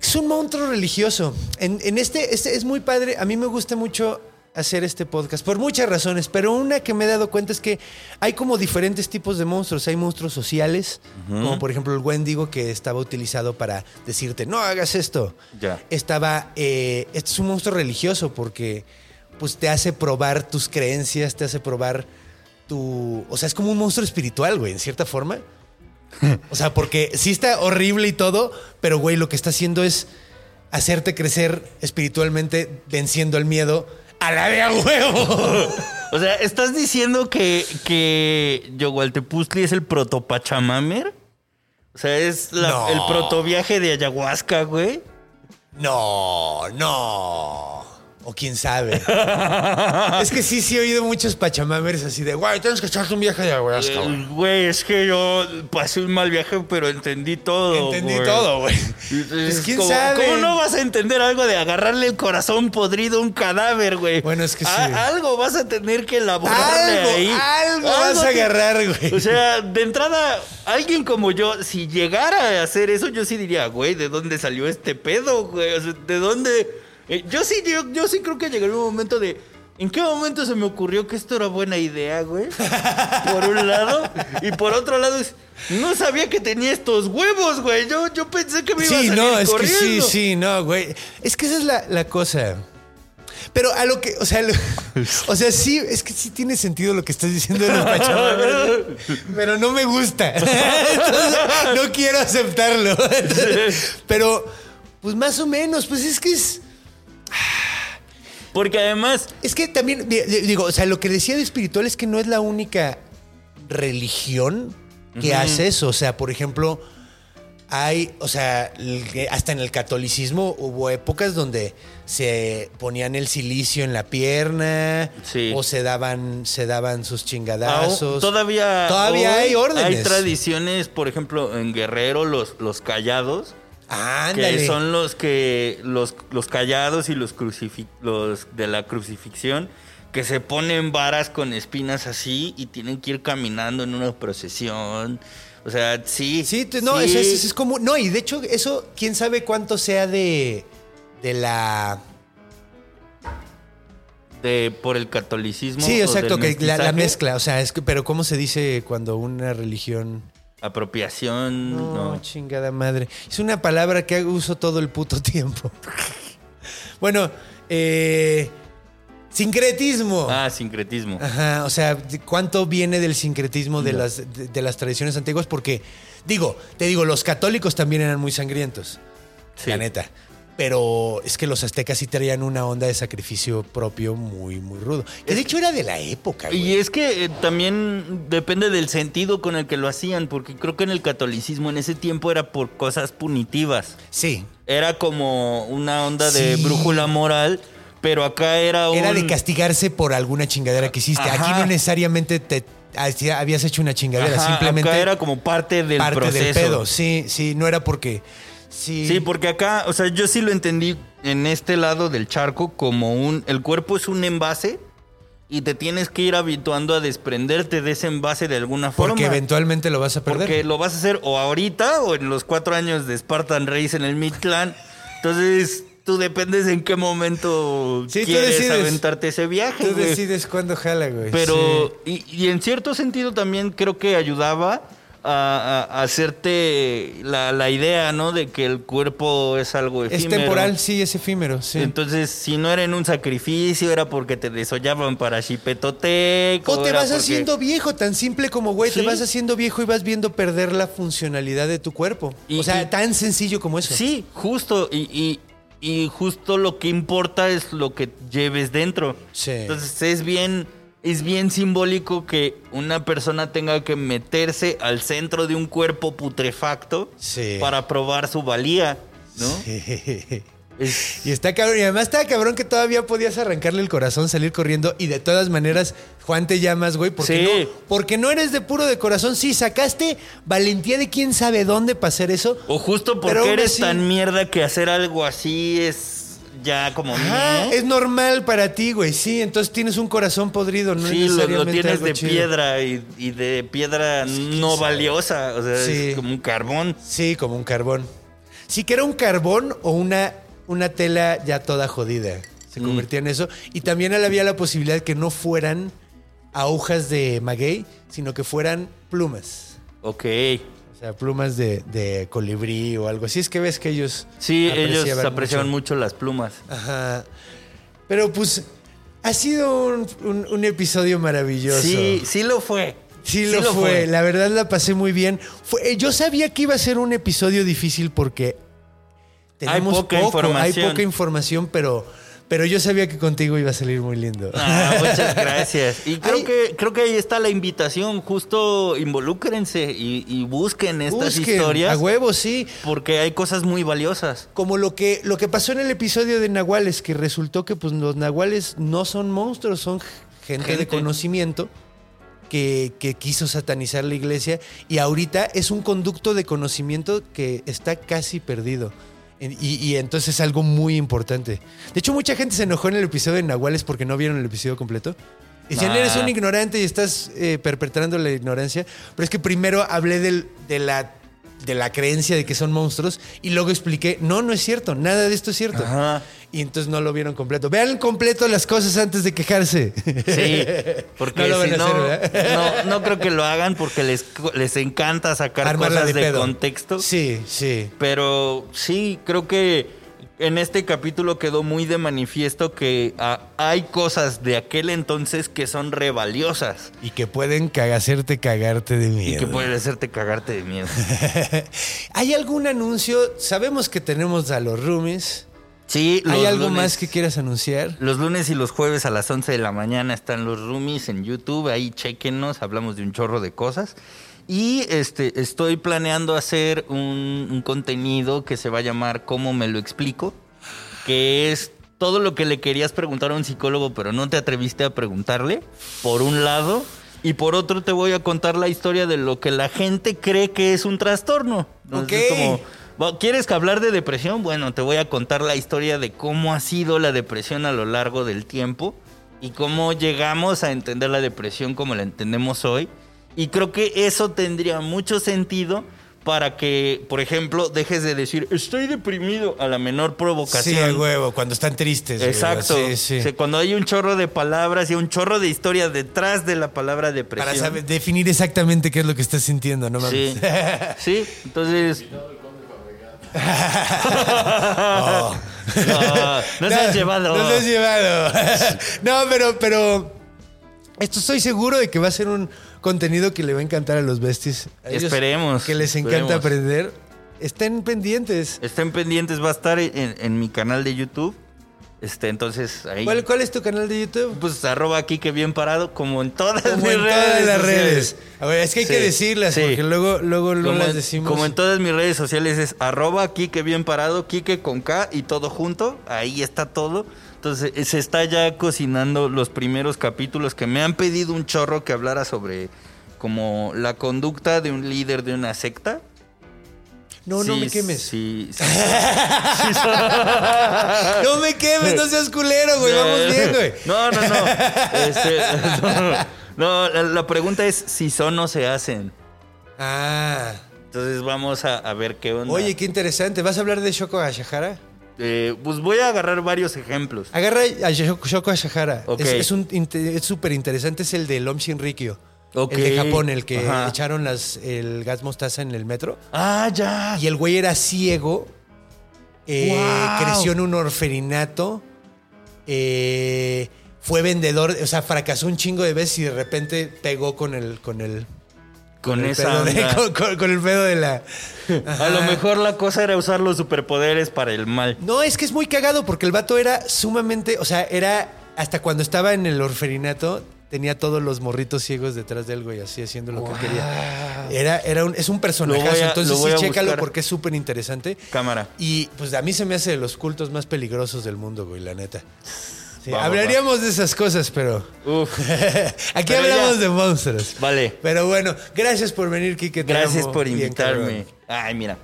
A: es un monstruo religioso. En, en este, este es muy padre. A mí me gusta mucho hacer este podcast por muchas razones, pero una que me he dado cuenta es que hay como diferentes tipos de monstruos. Hay monstruos sociales, como por ejemplo el Wendigo que estaba utilizado para decirte, no hagas esto.
C: Ya.
A: Estaba, eh, este es un monstruo religioso porque pues te hace probar tus creencias, te hace probar tu... O sea, es como un monstruo espiritual, güey, en cierta forma. O sea, porque sí está horrible y todo, pero güey, lo que está haciendo es hacerte crecer espiritualmente venciendo el miedo a la de a huevo.
C: O sea, ¿estás diciendo que, que Yogualtepuzli es el protopachamamer? O sea, es la-
A: No.
C: el protoviaje de ayahuasca, güey.
A: No, no. O quién sabe. es que sí, sí he oído muchos pachamamers así de, güey, tienes que echarte un viaje de ayahuasca, güey".
C: Eh, Güey, es que yo pasé un mal viaje, pero entendí todo.
A: Entendí
C: güey.
A: todo, güey.
C: Es
A: Pues, ¿quién
C: como-
A: sabe?
C: ¿Cómo no vas a entender algo de agarrarle el corazón podrido a un cadáver, güey?
A: Bueno, es que sí.
C: A- algo vas a tener que elaborarle
A: Algo,
C: ahí.
A: algo vas a agarrar, güey.
C: O sea, de entrada, alguien como yo, si llegara a hacer eso, yo sí diría, güey, ¿de dónde salió este pedo, güey? O sea, ¿de dónde...? Eh, yo sí, yo, yo sí creo que llegaría un momento de... ¿En qué momento se me ocurrió que esto era buena idea, güey? Por un lado. Y por otro lado, es, no sabía que tenía estos huevos, güey. Yo, yo pensé que me iba a
A: Sí,
C: salir
A: no, es
C: corriendo.
A: que sí, sí, no, güey. Es que esa es la, la cosa. Pero a lo que, o sea, lo- o sea, sí, es que sí tiene sentido lo que estás diciendo de los pachamamers, pero no me gusta. Entonces, no quiero aceptarlo. Pero, pues más o menos, pues es que es,
C: Porque además,
A: es que también, di- di- digo, o sea, lo que decía de espiritual es que no es la única religión que hace eso. O sea, por ejemplo, hay, o sea, hasta en el catolicismo hubo épocas donde se ponían el silicio en la pierna
C: Sí.
A: o se daban, se daban sus chingadazos.
C: Todavía
A: Todavía hay órdenes.
C: Hay tradiciones, por ejemplo, en Guerrero, los, los callados,
A: Ándale.
C: que son los que los, los callados y los, los de la crucifixión, que se ponen varas con espinas así y tienen que ir caminando en una procesión. O sea, sí.
A: Sí, no,
C: sí.
A: Es, es- es como. No, y de hecho, eso, quién sabe cuánto sea de. de la.
C: De, por el catolicismo.
A: Sí, exacto, que la, mezcla. O sea, es que, pero ¿cómo se dice cuando una religión.
C: Apropiación.
A: No,
C: no.
A: chingada madre. Es una palabra que uso todo el puto tiempo. bueno, eh. Sincretismo.
C: Ah, sincretismo.
A: Ajá, o sea, ¿de ¿cuánto viene del sincretismo de las, de, de las tradiciones antiguas? Porque, digo, te digo, los católicos también eran muy sangrientos,
C: Sí.
A: la neta. Pero es que los aztecas sí traían una onda de sacrificio propio muy, muy rudo. Que de hecho era de la época, güey.
C: Y es que eh, también depende del sentido con el que lo hacían, porque creo que en el catolicismo en ese tiempo era por cosas punitivas.
A: Sí,
C: Era como una onda de
A: Sí.
C: brújula moral, pero acá era un...
A: era de castigarse por alguna chingadera que hiciste. Aquí no necesariamente te habías hecho una chingadera,
C: Ajá,
A: simplemente
C: acá era como parte del
A: parte
C: proceso.
A: del pedo. Sí, sí, no era porque... Sí,
C: Sí, porque acá, o sea, yo sí lo entendí en este lado del charco como un... El cuerpo es un envase y te tienes que ir habituando a desprenderte de ese envase de alguna forma.
A: porque eventualmente lo vas a perder.
C: Porque lo vas a hacer o ahorita o en los cuatro años de Spartan Race en el Midclan. Entonces, tú dependes en qué momento
A: Sí,
C: quieres
A: decides.
C: aventarte ese viaje.
A: Tú
C: güey.
A: decides cuándo jala, güey.
C: Pero,
A: Sí.
C: y, y en cierto sentido también creo que ayudaba a, hacerte la, la idea, ¿no? De que el cuerpo es algo
A: Es
C: efímero.
A: temporal, sí, es efímero, sí.
C: Entonces, si no era en un sacrificio, era porque te desollaban para Chipetotec.
A: o te vas
C: porque-
A: haciendo viejo, tan simple como, güey, te vas haciendo viejo y vas viendo perder la funcionalidad de tu cuerpo.
C: Y-
A: o sea,
C: y-
A: tan sencillo como eso.
C: Sí, justo. Y, y- y justo lo que importa es lo que lleves dentro.
A: Sí.
C: Entonces es bien, es bien simbólico que una persona tenga que meterse al centro de un cuerpo putrefacto
A: Sí.
C: para probar su valía, ¿no? Es-
A: Y está cabrón. Y además está cabrón que todavía podías arrancarle el corazón, salir corriendo. Y de todas maneras, Juan te llamas, güey. Porque,
C: Sí.
A: no, porque no eres de puro de corazón. Sí, sacaste valentía de quién sabe dónde para hacer eso.
C: o justo porque eres
A: así-
C: tan mierda que hacer algo así es ya como...
A: Ajá, es normal para ti, güey. Sí, entonces tienes un corazón podrido. No
C: Sí, lo, tienes de
A: chido.
C: piedra y, y de piedra no
A: sabe.
C: valiosa, o sea,
A: Sí.
C: es como un carbón.
A: Sí, como un carbón. Sí, que era un carbón o una, una tela ya toda jodida. Se
C: Mm.
A: convertía en eso. Y también había la posibilidad que no fueran agujas de maguey, sino que fueran plumas.
C: Ok.
A: Sea, plumas de, de colibrí o algo así. Es que ves que ellos.
C: Sí, ellos
A: apreciaban
C: mucho. las plumas.
A: Ajá. Pero pues ha sido un, un- un episodio maravilloso.
C: Sí, sí lo fue.
A: Sí, lo, fue. La verdad la pasé muy bien. Fue, yo sabía que iba a ser un episodio difícil porque tenemos
C: poca
A: poco,
C: información.
A: hay poca información, pero, pero yo sabía que contigo iba a salir muy lindo.
C: Ah, muchas gracias. Y creo
A: Ay.
C: que creo que ahí está la invitación. Justo involúcrense y, y busquen estas
A: Busquen,
C: historias.
A: A huevo, sí.
C: Porque hay cosas muy valiosas.
A: Como lo que, lo que pasó en el episodio de Nahuales, que resultó que pues, los Nahuales no son monstruos, son gente, de conocimiento que, que quiso satanizar la iglesia y ahorita es un conducto de conocimiento que está casi perdido. Y, y entonces es algo muy importante. De hecho, mucha gente se enojó en el episodio de Nahuales porque no vieron el episodio completo. Decían,
C: Ah.
A: eres un ignorante y estás eh, perpetrando la ignorancia. Pero es que primero hablé del- de, la, de la creencia de que son monstruos y luego expliqué, no, no es cierto, nada de esto es cierto.
C: Ajá.
A: Y entonces no lo vieron completo. Vean completo las cosas antes de quejarse.
C: Sí, porque
A: No lo van
C: si
A: a
C: no, no, no creo que lo hagan porque les, les encanta sacar
A: Armarla
C: cosas de, contexto.
A: Sí, sí.
C: Pero sí, creo que en este capítulo quedó muy de manifiesto que ah, hay cosas de aquel entonces que son re valiosas
A: Y que pueden caga- hacerte cagarte de miedo.
C: y que pueden hacerte cagarte de miedo.
A: ¿Hay algún anuncio? Sabemos que tenemos a los roomies.
C: Sí,
A: ¿Hay algo
C: lunes-
A: más que quieras anunciar?
C: Los lunes y los jueves a las 11 de la mañana están los roomies en YouTube. Ahí chequenos, hablamos de un chorro de cosas. Y este, estoy planeando hacer un, un contenido que se va a llamar ¿Cómo me lo explico? Que es todo lo que le querías preguntar a un psicólogo, pero no te atreviste a preguntarle, por un lado. Y por otro te voy a contar la historia de lo que la gente cree que es un trastorno. Entonces,
A: Ok.
C: es como, "Va, ¿Quieres que hablar de depresión? Bueno, te voy a contar la historia de cómo ha sido la depresión a lo largo del tiempo y cómo llegamos a entender la depresión como la entendemos hoy. Y creo que eso tendría mucho sentido para que, por ejemplo, dejes de decir estoy deprimido a la menor provocación.
A: Sí, huevo, cuando están tristes.
C: Exacto.
A: Sí, sí.
C: O sea, cuando hay un chorro de palabras y un chorro de historia detrás de la palabra depresión.
A: Para saber- definir exactamente qué es lo que estás sintiendo, no mames.
C: Sí. sí, entonces. No, no se has llevado.
A: No se has llevado. no, pero, pero. Esto estoy seguro de que va a ser un contenido que le va a encantar a los besties. A
C: Esperemos,
A: Que les encanta
C: esperemos.
A: aprender. Estén pendientes.
C: Estén pendientes, va a estar en, en mi canal de YouTube. Este, entonces ahí.
A: ¿Cuál, cuál es tu canal de YouTube?
C: Pues arroba aquí que bien parado, como en todas
A: Como
C: mis
A: en
C: redes.
A: todas las redes. A ver, es que hay que decirlas
C: sí.
A: porque luego, luego no las decimos.
C: como en todas mis redes sociales es arroba Kike bien parado, Kike con K y todo junto. Ahí está todo. Entonces eh, se está ya cocinando los primeros capítulos que me han pedido un chorro que hablara sobre como la conducta de un líder de una secta.
A: No, no me quemes.
C: Sí, sí.
A: No me quemes, no seas culero, güey. Vamos bien, güey.
C: No, no, no. Este, no, la, la pregunta es si son o se hacen.
A: Ah.
C: Entonces vamos a, a ver qué onda.
A: Oye, qué interesante. ¿Vas a hablar de Shoko Ashahara?
C: Eh, pues voy a agarrar varios ejemplos.
A: Agarra a Shoko Ashahara.
C: Ok.
A: Es- Es un inte- es súper interesante. Es el de Lom Shinrikyo. El de Japón, el que
C: Ajá.
A: echaron las, el gas mostaza en el metro.
C: Ah, ya.
A: Y el güey era ciego. eh,
C: Wow.
A: Creció en un orferinato. eh, fue vendedor. O sea, fracasó un chingo de veces y de repente pegó con el. Con el
C: Con
A: el
C: esa
A: pedo de-
C: onda.
A: con, con- con el pedo de la.
C: A lo mejor la cosa era usar los superpoderes para el mal.
A: No, es que es muy cagado porque el vato era sumamente, o sea, era hasta cuando estaba en el orferinato tenía todos los morritos ciegos detrás de él, güey, así haciendo lo que quería. Era, era un, es un personaje, entonces sí, chécalo
C: buscar.
A: porque es súper interesante.
C: Cámara.
A: Y pues a mí se me hace de los cultos más peligrosos del mundo, güey, la neta. Sí, hablaríamos de esas cosas, pero
C: Uf.
A: aquí
C: Pero
A: hablamos
C: ya.
A: de monstruos.
C: Vale.
A: Pero bueno, gracias por venir, Kike.
C: Gracias por invitarme. Ay, mira.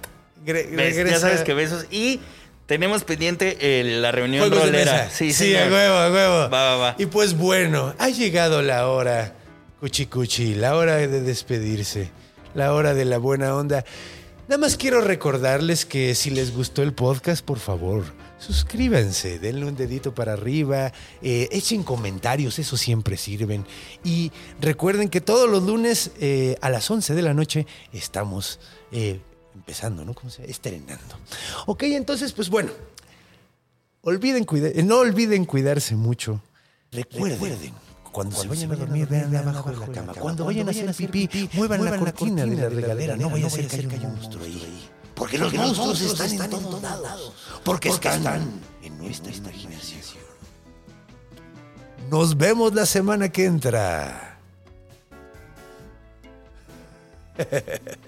A: Gre-
C: Ves, ya sabes que besos. Y tenemos pendiente eh, la reunión
A: Juegos de
C: rolera.
A: mesa.
C: Sí,
A: sí, a huevo, a huevo.
C: Va, va, va.
A: Y pues bueno, ha llegado la hora, cuchi cuchi, la hora de despedirse, la hora de la buena onda. Nada más quiero recordarles que si les gustó el podcast, por favor, suscríbanse, denle un dedito para arriba, eh, echen comentarios, eso siempre sirven. Y recuerden que todos los lunes eh, a las 11 de la noche estamos eh, empezando, ¿no? ¿Cómo se llama? Estrenando. Ok, entonces, pues bueno, Olviden no olviden cuidarse mucho. Recuerden, cuando, se vayan a dormir, vean abajo de la cama. Cuando vayan a hacer pipí, muevan, la cortina de la regadera. No vaya a ser que haya un monstruo ahí. Porque los monstruos están en todos lados. Porque están en nuestra imaginación. Nos vemos la semana que entra.